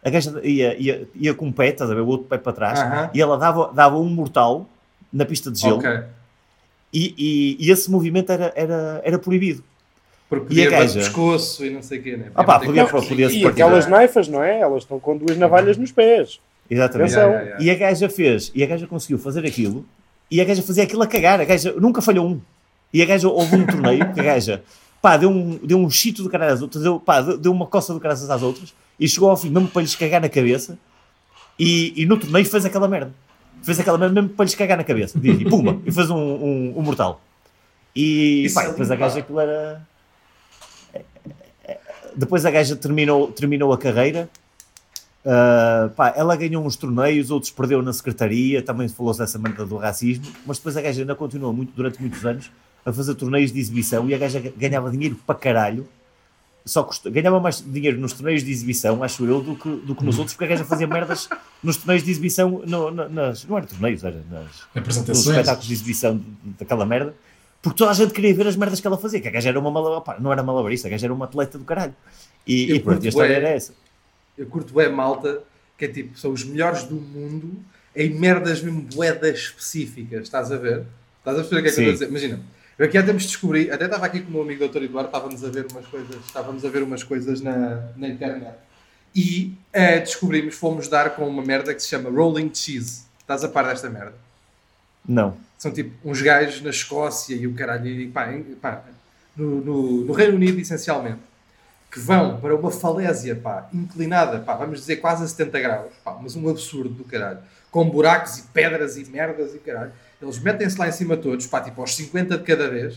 a gaja ia, ia, ia com um pé, estás a ver, o outro pé para trás, Aham. e ela dava, dava um mortal na pista de gelo, Ok. e, e, e esse movimento era, era, era proibido. Porque E a podia o gaja? pescoço e não sei o quê, né? Ah pá, podia, com- podia se E partir. aquelas naifas, não é? Elas estão com duas navalhas nos pés. Exatamente. Atenção. Yeah, yeah, E a gaja fez, e a gaja conseguiu fazer aquilo, e a gaja fazia aquilo a cagar, a gaja nunca falhou um. E a gaja houve um torneio que a gaja, pá, deu um, deu um chito do caralho às outras, deu, pá, deu uma coça do caralho às outras, e chegou ao fim mesmo para lhes cagar na cabeça, e, e no torneio fez aquela merda. Fez aquela merda mesmo para lhes cagar na cabeça. E, e pumba, e fez um, um, um mortal. E pá, depois a gaja aquilo era. Depois a gaja terminou, terminou a carreira. Uh, pá, ela ganhou uns torneios, outros perdeu na secretaria, também falou-se dessa merda do racismo, mas depois a gaja ainda continuou muito, durante muitos anos a fazer torneios de exibição e a gaja ganhava dinheiro para caralho. Só custa- ganhava mais dinheiro nos torneios de exibição, acho eu, do que, do que nos outros, porque a gaja fazia merdas nos torneios de exibição, no- na- nas, não era torneios, era nas, nos Apresentações. espetáculos de exibição daquela merda, porque toda a gente queria ver as merdas que ela fazia, que a gaja era uma malabarista, não era malabarista, a gaja era uma atleta do caralho. E, Eu e pronto, e a história bué. era essa. Eu curto bué malta, que é tipo, são os melhores do mundo em merdas mesmo boedas específicas, estás a ver? Estás a perceber o que é que eu Sim. estou a dizer? Imagina, Eu aqui há tempos descobri, até estava aqui com o meu amigo Dr. Eduardo, estávamos a ver umas coisas, estávamos a ver umas coisas na, na internet. E eh, descobrimos, fomos dar com uma merda que se chama Rolling Cheese. Estás a par desta merda? Não. São tipo uns gajos na Escócia e o caralho, e, pá, pá, no, no, no Reino Unido essencialmente, que vão para uma falésia pá, inclinada, pá, vamos dizer quase a 70 graus, pá, mas um absurdo do caralho, com buracos e pedras e merdas e caralho. Eles metem-se lá em cima todos, pá, tipo aos 50 de cada vez.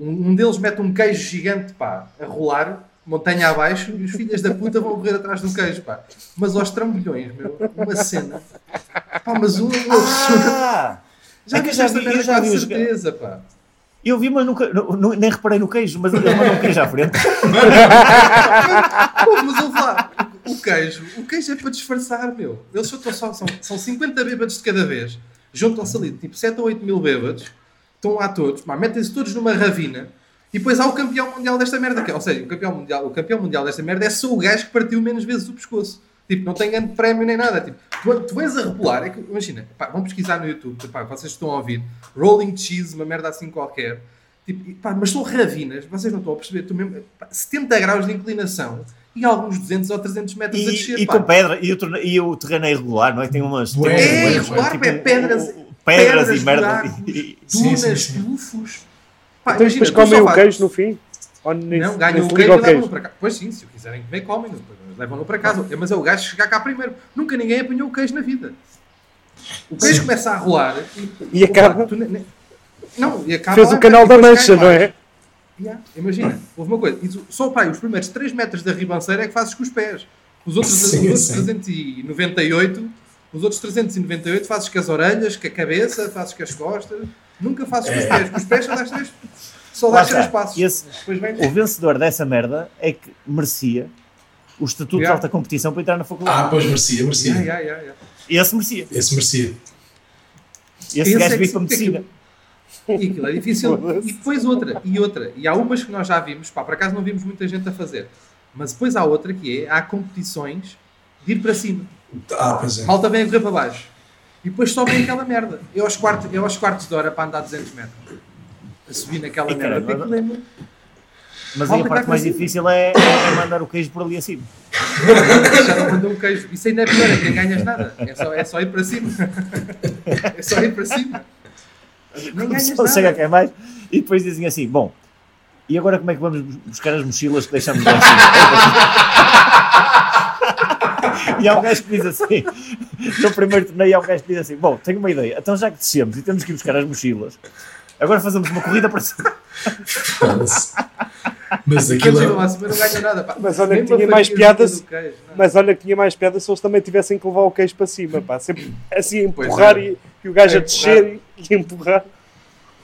Um, um deles mete um queijo gigante, pá, a rolar, montanha abaixo, e os filhos da puta vão correr atrás do queijo, pá. Mas aos trambolhões, meu, uma cena. Pá, mas um. Ah! Já É que já vi- eu já vi os certeza, pá. Eu vi, mas nunca, nu- nu- nem reparei no queijo, mas ele mandou um queijo à frente. Pô, mas ouve lá, o queijo, o queijo é para disfarçar, meu. Eles só, só- são, são 50 bêbados de cada vez. Juntam-se ali, tipo 7 ou 8 mil bêbados. Estão lá todos, metem-se todos numa ravina. E depois há o campeão mundial desta merda. é- Ou seja, o campeão, mundial, o campeão mundial desta merda é só o gajo que partiu menos vezes o pescoço. Tipo, não tem grande prémio nem nada. Tipo, tu, tu vens a rebolar, é que, imagina, pá, vão pesquisar no YouTube, pá, vocês estão a ouvir, Rolling Cheese, uma merda assim qualquer. Tipo, pá, mas são ravinas, vocês não estão a perceber, tu mesmo, pá, 70 graus de inclinação e alguns 200 ou 300 metros a descer. E, e pá. com pedra, e o, torne- e o terreno é irregular, não é? Tem umas. Tem É irregular, pá, é pedras, pedras, pedras, e merda. E- e- dunas, tufos. Pá, Então imagina, depois comem o queijo no fim? Não, ganham o queijo e levam-no para cá. Pois sim, se o quiserem comer, comem levam-no para casa. Mas é o gajo chegar cá primeiro. Nunca ninguém apanhou o queijo na vida. O queijo Sim. começa a rolar E acaba- Tu ne- ne- Não, e acaba Fez lá, o canal da Mancha, não mais. é? Yeah, Imagina, houve uma coisa. e tu- Só pai, os primeiros 3 metros da ribanceira é que fazes com os pés. Os outros, Sim, os outros sim. 398, os outros 398 fazes com as orelhas, com a cabeça, fazes com as costas. Nunca fazes com os É. pés. Com os pés só das três, só Lá das três passos. Esse- o vencedor dessa merda é que merecia o estatuto Yeah. de alta competição para entrar na Ah, faculdade. pois merecia, merecia. Yeah, yeah, yeah, yeah. Esse merecia. Esse merecia. Esse Esse gajo é que veio para porque medicina. E aquilo é difícil. E depois outra, e outra. E há umas que nós já vimos, pá, por acaso não vimos muita gente a fazer. Mas depois há outra que é, há competições de ir para cima. Ah, pois é. Malta vem a correr para baixo. E depois sobem aquela merda. Eu aos quartos, eu aos quartos de hora para andar 200 metros. A subir naquela E, merda. caramba, é muito- Mas aí a parte mais consigo. difícil é, é mandar o queijo por ali acima. Já não mandou um queijo. Isso ainda é pior, é que nem ganhas nada. É só, é só ir para cima. É só ir para cima. Nem ganhas chega quem mais e depois dizem assim: bom, e agora como é que vamos buscar as mochilas que deixamos lá em cima? e há um gajo que diz assim: no primeiro torneio, há um gajo que diz assim: bom, tenho uma ideia, então já que descemos e temos que ir buscar as mochilas, agora fazemos uma corrida para cima. Mas aquilo lá é. não ganham nada. pá. Mas olha Nem que tinha mais piadas- queijo, não. Mas olha que tinha mais piada se eles também tivessem que levar o queijo para cima, pá. Sempre assim empurrar é. e, e o gajo É, a descer e, e empurrar.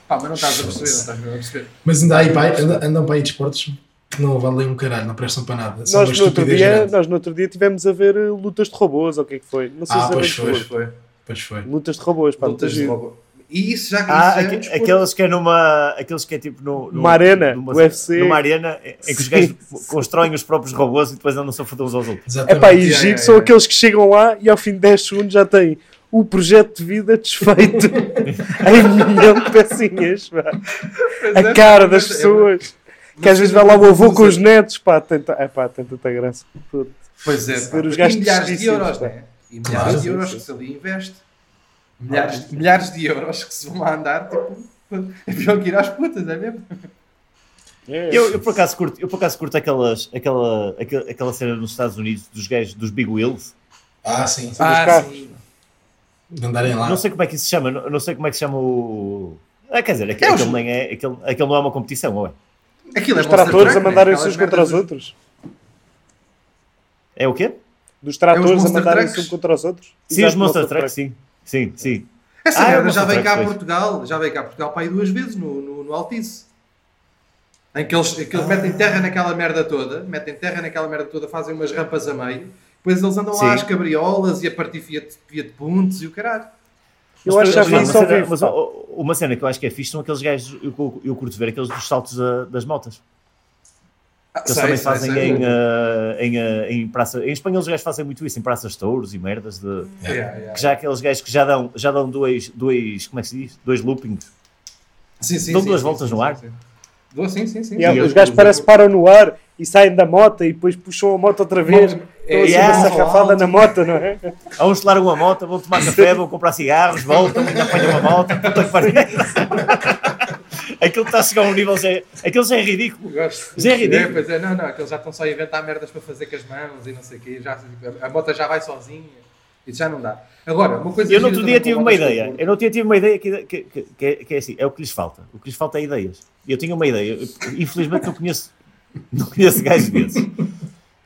Pá, mas não estás a perceber, não estás a perceber. Mas ainda aí, pai, anda- andam para aí desportos que não valem um caralho, não prestam para nada. São uma Nós no, outro dia, grande. nós no outro dia tivemos a ver uh, lutas de robôs, ou o que é que foi? Não sei Ah, se pois era foi. foi. Pois foi. Lutas de robôs, pá. Lutas de giro. robô. E isso já, isso Ah, é um aqueles que é numa. Aqueles que é tipo no, Numa arena, numa, UFC. Numa arena em que os gajos constroem os próprios robôs e depois andam só a foder uns aos outros. É Exatamente. pá, e Yeah, giro yeah, são yeah. aqueles que chegam lá e ao fim de 10 segundos já têm o projeto de vida desfeito em milhão de pecinhas, pá. A é, cara das é- pessoas. Que às vezes vai lá o avô com os netos, pá, tenta, é pá, tem tanta graça. Puto. Pois é, pá. os gajos e milhares de euros, pá. né? E milhares Claro. de euros que se ali investe. Milhares, milhares de euros que se vão lá andar, tipo, é pior que ir às putas, é mesmo? É, Eu, eu por acaso curto, eu por acaso curto aquelas, aquela, aquela, aquela cena nos Estados Unidos dos gajos dos Big Wheels. Ah, sim. Ah, sim. De andarem lá. Não sei como é que isso se chama, não, não sei como é que se chama o. Ah, quer dizer, É aquele, os- aquele, nem é, aquele, aquele não é uma competição, ou é? Aquilo é Os Monster tratores a né? mandarem-se Aquelas uns contra os outros. É o quê? Dos tratores a Monster mandarem-se Trucks? uns contra os outros. Sim, Exato, os Monster Truck, sim. Sim, sim. Essa Ah, é merda já veio cá a. Portugal, já veio cá a Portugal para aí duas vezes no, no, no Altice. Em que eles, que eles metem terra naquela merda toda, metem terra naquela merda toda, fazem umas rampas a meio, depois eles andam Sim. lá às cabriolas e a partir Fiat, Fiat Pontes e o caralho. Eu acho que já vi Mas isso ao uma cena- vivo. mas uma cena que eu acho que é fixe são aqueles gajos, eu, eu curto ver aqueles dos saltos ah, das motas. Ah, Que eles sei, também sei, fazem sei. em, ah, em, ah, em praça. Em Espanha, os gajos fazem muito isso, em praças de touros e merdas. De, Yeah, yeah. que já aqueles gajos que já dão, já dão dois, dois, como é que se diz? Dois loopings. Sim, sim, Dão sim, duas sim, voltas sim, no ar? sim, sim. Sim, os gajos parece que param no ar e saem da moto e depois puxam a moto outra vez. Bom, é, assim yeah. uma sarrafada na moto, não é? Há uns que largam a moto, vão tomar café, vão comprar cigarros, voltam, ainda apanham a moto. puta que pariu. Aquilo está a chegar a um nível. Já, aquilo já é ridículo. Gosto. Mas é ridículo. É, pois é, não, não, aqueles já estão só a inventar merdas para fazer com as mãos e não sei o quê. Já, a moto já vai sozinha. Isso já não dá. Agora, uma coisa Eu no outro dia tive uma ideia. Eu não tinha tive uma ideia que, que, que, que é, que é assim. É o que lhes falta. O que lhes falta é ideias. Eu tinha uma ideia. Eu, infelizmente não conheço, não conheço gajos desses.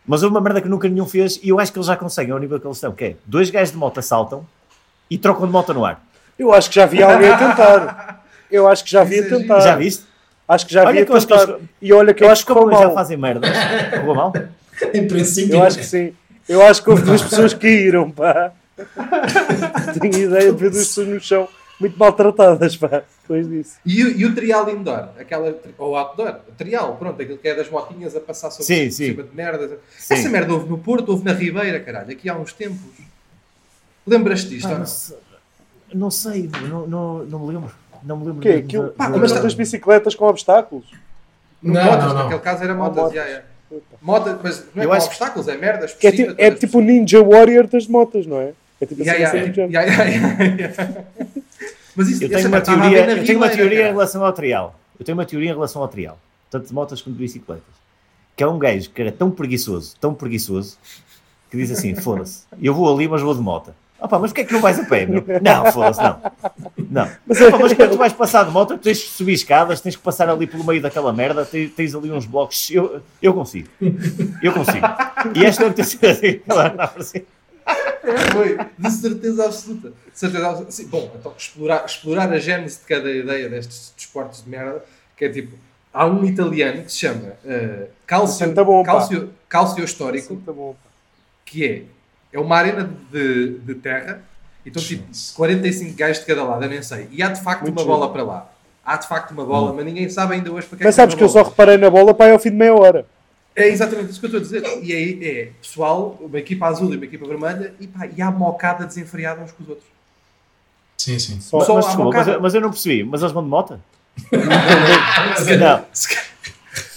Mas houve uma merda que nunca nenhum fez e eu acho que eles já conseguem ao nível que eles estão. Que é, dois gajos de moto saltam e trocam de moto no ar. Eu acho que já vi alguém a tentar. Eu acho que já vi a é tentar. Já viste? Acho que já Olha vi que tentar. eles- E olha que eu É acho que como já fazem merda. Correu mal? Em princípio, Eu acho que sim. Eu acho que houve duas pessoas que caíram, pá. Tenho ideia de ver duas pessoas no chão muito maltratadas, pá. Depois disso. E, o- e o trial indoor, aquela, ou outdoor, o trial, pronto, aquilo que é das motinhas a passar sobre Sim, sim. cima de merdas. Sim. Essa merda houve no Porto, houve na Ribeira, caralho, aqui há uns tempos. Lembras-te disto? Pá, ou não, não? sei, não sei, não, não, não me lembro. Não me lembro. O quê? mesmo Aquilo, Pá, mas das bicicletas com obstáculos? Não, motas, não, não. naquele caso era motas. motas. yeah, yeah. Motas, mas não é com acho- obstáculos, é merdas por Que é, cima, tipo, é tipo o Ninja Warrior das motas, não é? É tipo assim, Yeah, assim, yeah, yeah, yeah, yeah. Mas isso Eu tenho uma teoria, eu tenho uma teoria em relação ao trial. Eu tenho uma teoria em relação ao trial, tanto de motas como de bicicletas. Que é um gajo que era tão preguiçoso, tão preguiçoso, que diz assim: foda-se, eu vou ali, mas vou de moto. Opa, mas porquê é que não vais a pé, meu? Não, foda-se, não. Não. Mas é- mas quando tu vais passar de moto, tens que subir escadas, tens que passar ali pelo meio daquela merda, tens, tens ali uns blocos. Eu, eu consigo. Eu consigo. E esta deve ter sido assim. Foi, de certeza absoluta. De certeza absoluta. Sim, bom, então explorar, explorar a gênese de cada ideia destes desportos de merda, que é tipo, há um italiano que se chama uh, Calcio, bom. Calcio, Calcio Histórico, bom. que é, é uma arena de, de terra, e estão tipo 45 gajos de cada lado, eu nem sei. E há de facto Muito uma bola para lá. Há de facto uma bola, mas ninguém sabe ainda hoje para que é Mas que é sabes uma que eu só bola. reparei na bola para ao fim de meia hora. É exatamente isso que eu estou a dizer. E aí é pessoal, uma equipa azul e uma equipa vermelha, e, pá, e há mocada desenfreada uns com os outros. Sim, sim. Só, Só Mas, desculpa, mas, eu- mas eu não percebi. Mas eles vão de moto? Se calhar, Não. se,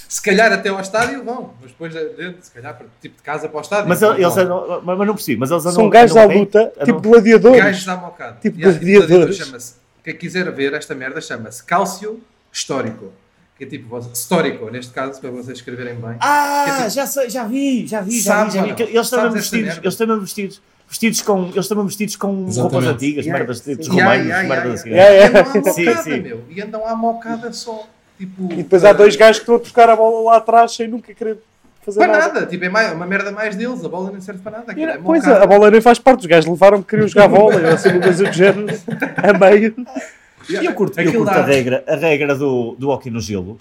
se calhar até ao estádio vão, mas depois dentro, se calhar para, tipo de casa para o estádio. Mas eles andam, mas não percebi. Mas eles andam, são gajos à luta, Andam- tipo gladiadores. Gajos à mocada. Tipo Yeah, gladiadores. chama-se. Quem quiser ver esta merda chama-se Cálcio Histórico. Que é tipo, histórico, neste caso, para vocês escreverem bem. Que é Ah, tipo- já sei, já vi, já vi, já vi, já vi. não? Eles estão Sabes mesmo esta vestidos, eles mesmo vestidos, vestidos com, eles mesmo vestidos com roupas Exatamente. antigas, Yeah, merdas romanos, Yeah, yeah, merdas yeah, assim. yeah. E andam à Sim, mocada, sim. meu. E andam à mocada só. Tipo, E depois há dois gajos que estão a trocar a bola lá atrás sem nunca querer fazer Para nada. nada, tipo, é mais- uma merda mais deles, a bola nem serve para nada. Era- é pois, mocada. a bola nem faz parte. Os gajos levaram que queriam jogar bola. Eu assim, uma coisa do género, a meio. E eu curto, eu curto a regra, a regra do, do hockey no gelo,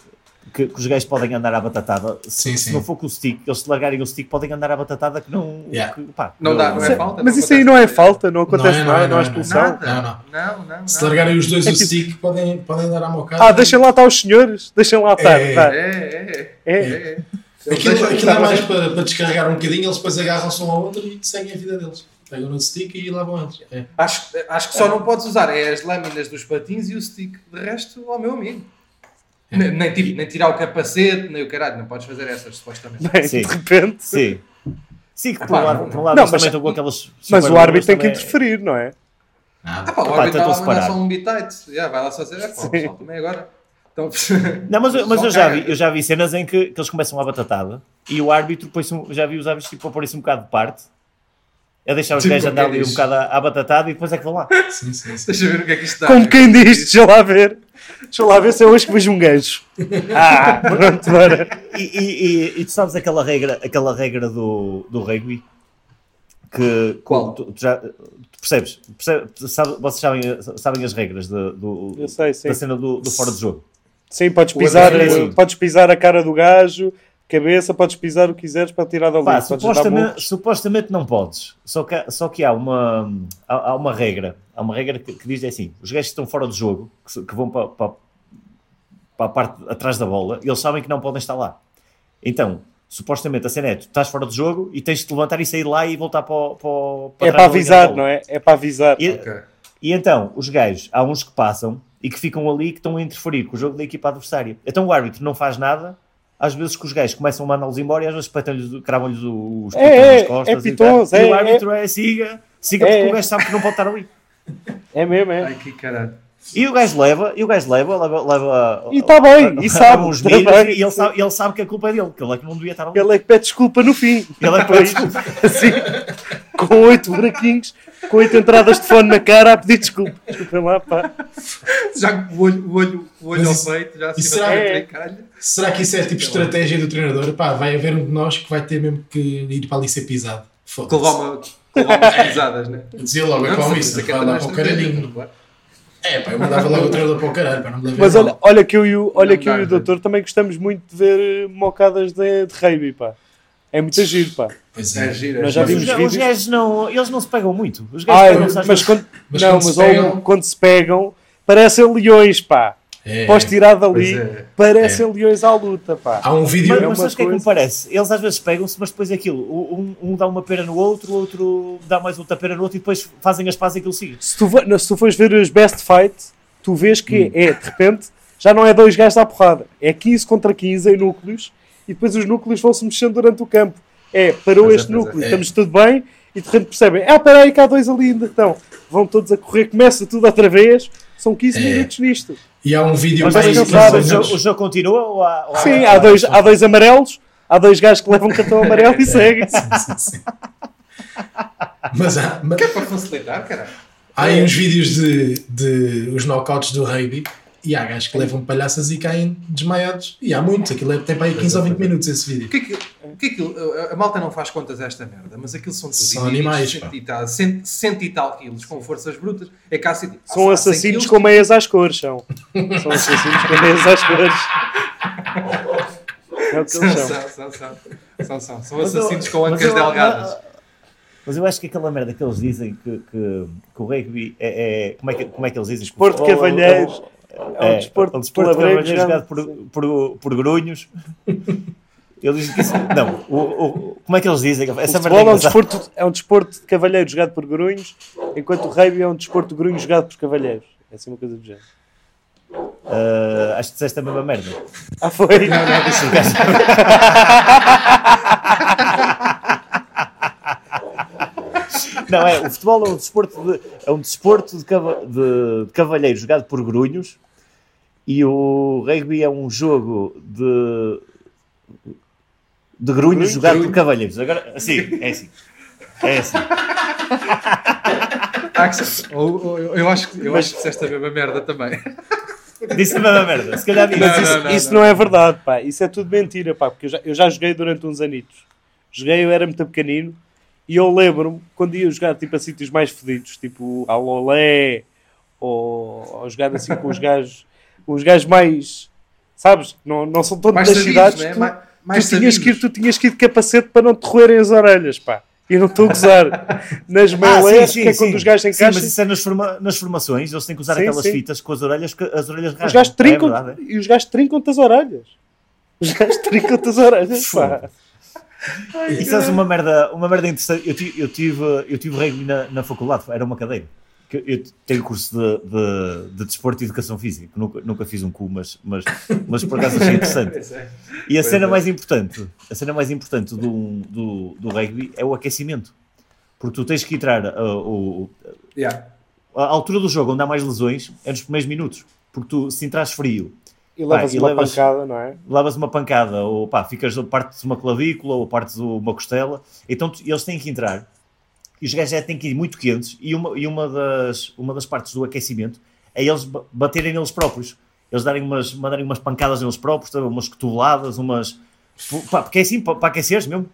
que, que os gajos podem andar à batatada. Se, Sim, se não for com o stick, eles se largarem o stick, podem andar à batatada que não. Yeah. que, pá, Não dá, não é falta. mas não isso aí não é falta, não acontece Não é, nada, não é, não há não é, expulsão. Não, não. Não, não, não. Se largarem os dois É o tipo- stick, podem, podem dar à mocada. Ah, deixem lá estar os senhores, deixem lá estar. É, tá. É, é, É. é. é. Aquilo, aquilo é mais para, para descarregar um bocadinho, eles depois agarram-se um ao outro e seguem a vida deles. Pegam no stick e lá vão eles. É. Acho, acho que só não podes usar é as lâminas dos patins e o stick. De resto, ó meu amigo. É. Nem, nem, tipo, nem tirar o capacete, nem o caralho. Não podes fazer essas, supostamente. Bem, Sim. de repente. Sim. Sim, que por Epá, um lado, não- por um lado Não, mas- também estão com aquelas. Mas o árbitro tem que interferir, não é? Nada. Ah, pá, o árbitro vai lá mandar separar. só um bitite. Yeah, vai lá só dizer, é pá, pessoal, também agora. Então, Não, mas, eu- mas eu, já vi, eu já vi cenas em que, que eles começam a batatada e o árbitro põe um, já vi os árbitros tipo, a pôr-se um bocado de parte, a deixar os Tipo, gajos andar ali um bocado à, à batatada e depois é que vão lá. Sim, sim, sim. Deixa eu ver o que é que isto dá. Como quem diz, deixa lá ver. Deixa lá ver se é hoje que vejo um gajo. Ah, pronto, bora. E, e, e, e tu sabes aquela regra, aquela regra do, do rugby que Qual? Tu, tu já, tu percebes? Percebe- tu sabe- vocês sabem, sabem as regras de- do, Eu sei, da cena do, do fora de jogo. Sim, podes pisar, é podes pisar a cara do gajo, cabeça, podes pisar o que quiseres para tirar. Pá, Podes dar supostamente, supostamente não podes. Só que, há- só que há, uma, há, há uma regra. Há uma regra que, que diz assim: os gajos que estão fora do jogo, que, que vão para, para, para a parte atrás da bola, eles sabem que não podem estar lá. Então, supostamente a cena é: tu estás fora do jogo e tens de te levantar e sair lá e voltar para, o- para, o- para É para da da avisar, bola. não é? É para avisar. E, Ok. E então, os gajos, há uns que passam e que ficam ali que estão a interferir com o jogo da equipa adversária. Então o árbitro não faz nada, às vezes que os gajos começam a mandá-los embora e às vezes cravam-lhes os É, pitões é, nas costas. é e pitons, tal. E é, o árbitro é, siga, siga É, porque é. o gajo sabe que não pode estar ali. É mesmo, é. Ai, que caralho. E o gajo leva, e o gajo leva, leva, leva E está bem, e sabe. uns tá milhos, bem. e ele sabe, ele sabe que a culpa é dele, que ele é que não devia estar ali. Ele é que pede desculpa no fim. Ele é que pede desculpa. Assim, com oito buraquinhos, com oito entradas de fone na cara a pedir desculpa. Desculpem lá, pá. Já o olho, o olho, o olho ao peito, já assim será- É. Será que isso é tipo estratégia do treinador? Pá, vai haver um de nós que vai ter mesmo que ir para ali ser pisado. Que levar Foda-se. uma, levar umas pisadas, né? Dizia logo, é mister, isso é vai para lá para o caralhinho. claro. É, pá, eu mandava logo o treinador para o caralho, para não me Mas olha, olha que eu e o, olha que eu e o doutor também gostamos muito de ver mocadas de, de rugby, pá. É muito giro, pá. Pois É é. giro, é Nós já. Os, vimos os vídeos. gajos não, eles não se pegam muito. Os gajos Ai, mas vezes- quando, Mas não, quando se mas ó, pegam- quando se pegam, parecem leões, pá. É. Pós tirar dali, é. parecem leões à luta, pá. Há um vídeo. Mas, É mas uma sabes o que é que me parece? Eles às vezes pegam-se, mas depois é aquilo. Um, um dá uma pera no outro, o outro dá mais outra pera no outro e depois fazem as pazes e aquilo siga. Se tu, não, se tu fores ver os best fight, tu vês que é, de repente, já não é dois gajos à porrada. É 15 contra 15 em núcleos e depois os núcleos vão se mexendo durante o campo. É, parou é, este é. núcleo, É. estamos tudo bem e de repente percebem, ah, espera aí que há dois ali ainda estão. Vão todos a correr, começa tudo outra vez. São 15 É. minutos nisto. E há um vídeo Mas Mas mais é engraçado, o, jogo, menos- o jogo continua ou há, ou há- Sim, há dois, há dois amarelos, há dois gajos que levam cartão amarelo e seguem. Sim, sim. Mas há, mas Que é para facilitar, caralho. há aí uns vídeos de, de os knockouts do rugby e há gajos que levam palhaças e caem desmaiados. E há muitos, aquilo é, tem para aí 15 ou 20 minutos esse vídeo. O que é que, o que, é que a- malta não faz contas a esta merda? Mas aquilo são São animais, cento e tal- cento- cento e tal quilos com forças brutas. É cá assim, São assassinos com meias às cores, são. São assassinos com meias às cores. É o que São, eles são. são, são, são, são, são, são Mas eu- assassinos com ancas delgadas. Mas, mas eu acho que aquela merda que eles dizem que, que, que o rugby é, é- como, é que, como é que eles dizem? Desporto de Que o futebol é um- cavalheiros. É um desporto um de desporto de palabreiros cavalheiros jogado por, por, por grunhos. Dizem que isso. Não, o, o- como é que eles dizem? O Essa futebol é um, engraçada. desporto, é um desporto de cavalheiros jogado por grunhos, enquanto o rugby é um desporto de grunhos jogado por cavalheiros. É assim uma coisa do género. Ah, acho que disseste a mesma merda. Ah, foi? Não, é, o futebol é um desporto de, é um desporto de, cava- de- de cavalheiros jogado por grunhos e o rugby é um jogo de, de grunhos Grunhos? jogado por Grunhos. cavalheiros. Agora, sim, é assim. É assim. Eu acho que eu Mas- acho que disseste a mesma merda também. Disse a mesma merda. Se calhar disse. Mas Não, isso, não, não, isso não. não. é verdade, pá. Isso é tudo mentira, pá. Porque eu já, eu já joguei durante uns anitos. Joguei, eu era muito pequenino. E eu lembro-me, quando ia jogar tipo, a sítios mais fedidos, tipo a Lolé, ou, ou jogar assim com os gajos, os gajos mais, sabes, não, não são todos Mais das sabidos, cidades. né? tu, Mais, mais tu, tinhas que ir, tu tinhas que ir de capacete para não te roerem as orelhas, pá. E não estou a gozar. Nas Ah, meias, sim, que é sim, quando sim. os gajos Sim, encaixam, mas isso é nas, forma- nas formações, eles têm que usar Sim, aquelas sim. fitas com as orelhas, que as orelhas rasgam. os gajos trincam, É verdade, é? e os gajos trincam-te as orelhas. Os gajos trincam-te as orelhas, pá. Isso é uma merda, uma merda interessante. Eu tive, eu tive, eu tive rugby na, na faculdade, era uma cadeira. Eu tenho curso de, de, de desporto e educação física, nunca, nunca fiz um cu, mas, mas, mas por acaso achei interessante. É. E a cena é. mais importante, a cena mais importante do, do, do rugby é o aquecimento. Porque tu tens que entrar uh, o, Yeah. a altura do jogo onde há mais lesões é nos primeiros minutos. Porque tu, se entras frio, E levas e uma levas- pancada, não é? levas uma pancada, ou pá, ficas partes uma clavícula, ou partes uma costela, então tu- eles têm que entrar, e os gajos já têm que ir muito quentes, e uma, e uma, das, uma das partes do aquecimento é eles ba- baterem neles próprios. Eles darem umas, mandarem umas pancadas neles próprios, umas cotoveladas, umas... Pá, porque é assim, para, para aqueceres mesmo.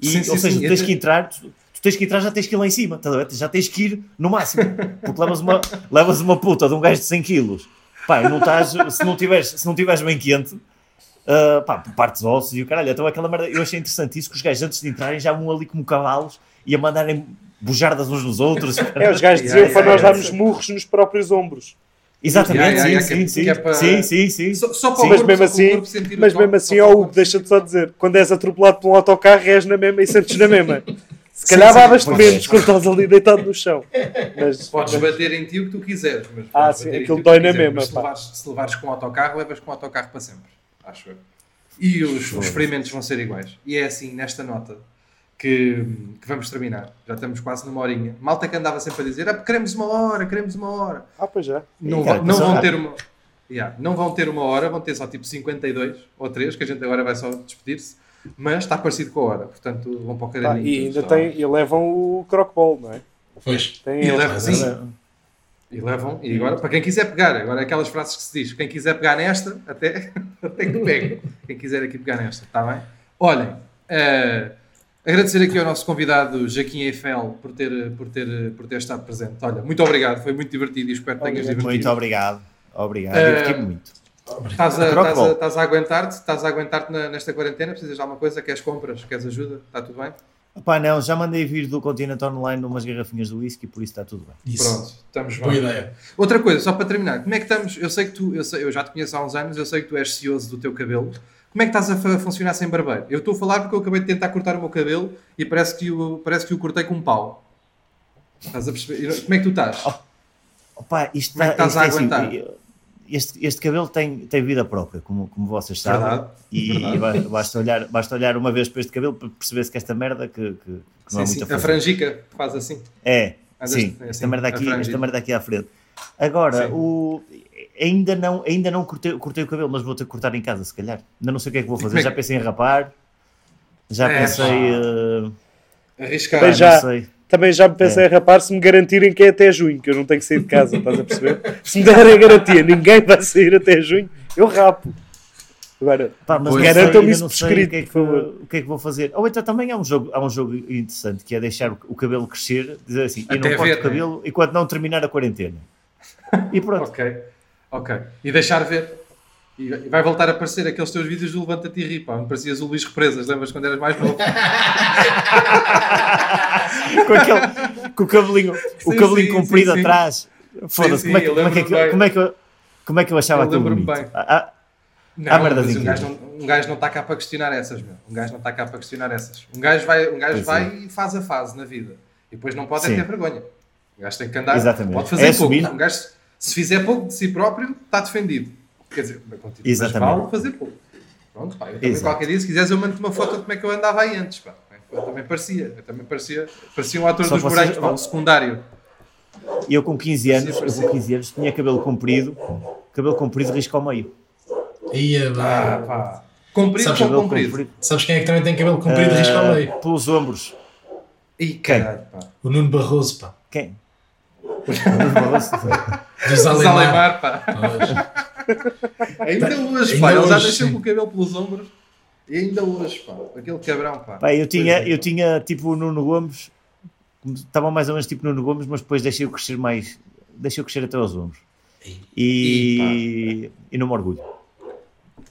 E, Sim, sim, ou seja, sim. tu tens que entrar, tu, tu tens que entrar, já tens que ir lá em cima, já tens que ir no máximo, porque levas uma, levas uma puta de um gajo de 100 quilos, pá, não estás, se não tiveres, se não tiveres bem quente, uh, pá, partes ossos e o caralho, então aquela merda, eu achei interessante isso, que os gajos antes de entrarem já vão ali como cavalos e a mandarem bujardas uns nos outros, É, os gajos diziam Yeah, para yeah, nós yeah. darmos murros nos próprios ombros. exatamente, Yeah, yeah, sim, yeah, sim, que- sim, é para- sim, sim, sim, Só, só para Sim. o Mas mesmo assim, mas mesmo assim, ó Hugo, corpo deixa-te só dizer, quando és atropelado por um autocarro, és na mesma e sentes na mesma. Se calhar babas-te menos é. quando estás ali deitado no chão. Mas, Podes bater em ti o que tu quiseres. Mas Ah, sim, aquilo dói na mesma, mas Se levares, se levares com o autocarro, levas com o autocarro para sempre. Acho eu. E os, os experimentos vão ser iguais. E é assim, nesta nota, que, que vamos terminar. Já estamos quase numa horinha. Malta que andava sempre a dizer: ah, queremos uma hora, queremos uma hora. ah, pois já. Não, vão- não vão ter uma. Yeah, não vão ter uma hora, vão ter só tipo 52 ou 3, que a gente agora vai só despedir-se, mas está parecido com a hora, portanto vão para o Pá, carinho. e ainda tem, e levam o crocball, não é? Pois. Tem E levam, sim. E levam, e agora, para quem quiser pegar, agora aquelas frases que se diz, quem quiser pegar nesta, até, até que pegue. Quem quiser aqui pegar nesta, está bem? Olhem, eh, agradecer aqui ao nosso convidado Jaquim Eiffel por ter, por, ter, por ter estado presente. Olha, muito obrigado, foi muito divertido e espero que tenhas divertido. Muito obrigado. Obrigado. Eh, Diverti-me muito. Estás a, estás a, estás a aguentar-te? Estás a aguentar-te nesta quarentena? Precisas de alguma coisa? Queres compras? Queres ajuda? Está tudo bem? Pá, não, já mandei vir do Continente Online umas garrafinhas de whisky, por isso está tudo bem. Isso. Pronto, estamos Boa bem. ideia. Outra coisa, só para terminar, como é que estamos? Eu sei que tu, eu, sei- eu já te conheço há uns anos, eu sei que tu és cioso do teu cabelo. Como é que estás a funcionar sem barbeiro? Eu estou a falar porque eu acabei de tentar cortar o meu cabelo e parece que o, parece que o cortei com um pau. Estás a perceber? Como é que tu estás? Opa, isto Como é que está- estás a é assim, aguentar? Este, este cabelo tem, tem vida própria, como, como vocês sabem. Verdade, E, verdade. ba- basta, olhar, basta olhar uma vez para este cabelo para perceber-se que esta merda que, que- não Sim, é sim. muito A fazer. frangica faz assim. É, Andas- sim, é esta, assim, merda a aqui, esta merda aqui à frente. Agora, Sim. o, ainda não, ainda não cortei, cortei o cabelo, mas vou ter que cortar em casa, se calhar. Ainda não sei o que é que vou fazer. é Já pensei em rapar, já É, pensei. eh, Arriscar. Pois não já. sei. Também já me pensei É. em rapar se me garantirem que é até junho, que eu não tenho que sair de casa, estás a perceber? Se me derem a garantia, ninguém vai sair até junho, eu rapo. Agora, Pá, mas Pois. não sei, Garantam-me isso que, é que, por favor. o que é que vou fazer. Ou então também há um jogo, há um jogo interessante que é deixar o, cabelo crescer, dizer assim, eu Até não corto o cabelo enquanto não terminar a quarentena. E pronto. Ok, ok. E deixar ver. E vai voltar a aparecer aqueles teus vídeos do Levanta-te e ri, pá, onde parecias o Luís Represas, lembras quando eras mais novo? com, aquele, com o cabelinho, o Sim, cabelinho sim, comprido sim, atrás. Foda-se, como, é que, eu como, é que, lembro-me bem. como, é que, eu- como é que eu achava Eu lembro-me bonito? bem. Ah, ah, Não, merdas mas um gajo, não, um gajo não está cá para questionar essas, meu. Um gajo não está cá para questionar essas. Um gajo vai, um gajo Pois vai é. e faz a fase na vida. E depois não pode é ter vergonha. Um gajo tem que andar. Exatamente. Pode fazer É pouco. Um gajo, se fizer pouco de si próprio, está defendido. Quer dizer, mas continua- mas Exatamente. vale fazer pouco. Pronto, pá. Eu também Exato. qualquer dia, se quiseres, eu mando-te uma foto de como é que eu andava aí antes, pá. Eu também parecia. Eu também parecia, parecia um ator Só dos vocês- morangos, pá, um secundário. E eu com 15 anos, eu com 15 anos tinha cabelo comprido, cabelo comprido risco ao meio. Ia, Ah, vá. pá. Comprido Sabes, com Cabelo comprido. Sabes quem é que também tem cabelo comprido e risco ao meio? Ah, pelos ombros. Ih, caralho, pá. O Nuno Barroso, pá. Quem? Dos Zalemar, Alemar. pá. Pois. Ainda hoje, Ainda pá. Ele já deixou com o cabelo pelos ombros. E ainda hoje, pá. Aquele cabrão, pá. Pá, eu tinha, é, eu pá. tinha tipo o Nuno Gomes, estava mais ou menos tipo Nuno Gomes, mas depois deixei-o crescer mais, deixei-o crescer até aos ombros. E, e não me orgulho.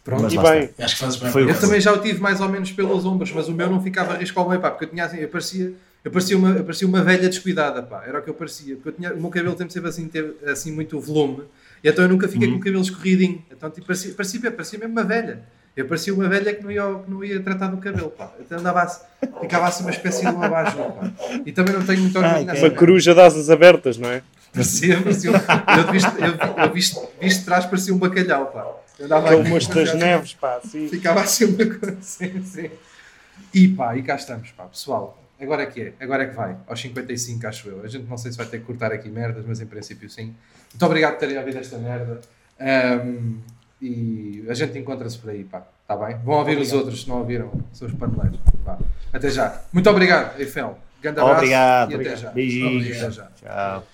Pronto. E bem, Acho que fazes bem. Foi Eu também já o tive mais ou menos pelos ombros, mas o meu não ficava a risco ao meio, pá, porque eu tinha assim, eu parecia, eu parecia, uma, eu parecia uma velha descuidada, pá, era o que eu parecia, porque eu tinha, o meu cabelo sempre teve assim, teve, assim muito volume, e então eu nunca fiquei com o cabelo escorridinho, então tipo, parecia, parecia, parecia mesmo uma velha. Eu parecia uma velha que não ia, que não ia tratar do cabelo, pá. Então andava assim, ficava assim uma espécie de um abajur, pá. E também não tenho muito orgulho Ai, uma coruja de asas abertas, não é? Parecia, parecia, um- eu visto, eu, eu visto, visto de trás parecia um bacalhau, pá. Eu andava das neves, pá, assim. Ficava assim uma coisa, sim, sim. E pá, e cá estamos, pá, pessoal. Agora é que é, agora é que vai, aos 55, acho eu. A gente não sei se vai ter que cortar aqui merdas, mas em princípio sim. Muito obrigado por terem ouvido esta merda. Ahm, e a gente encontra-se por aí, pá, tá bem? Vão ouvir os outros se não ouviram, seus paneleiros. Vá. Até já. Muito obrigado, Eiffel. Grande abraço Obrigado. e até já. Beijinhos. Até já. Tchau.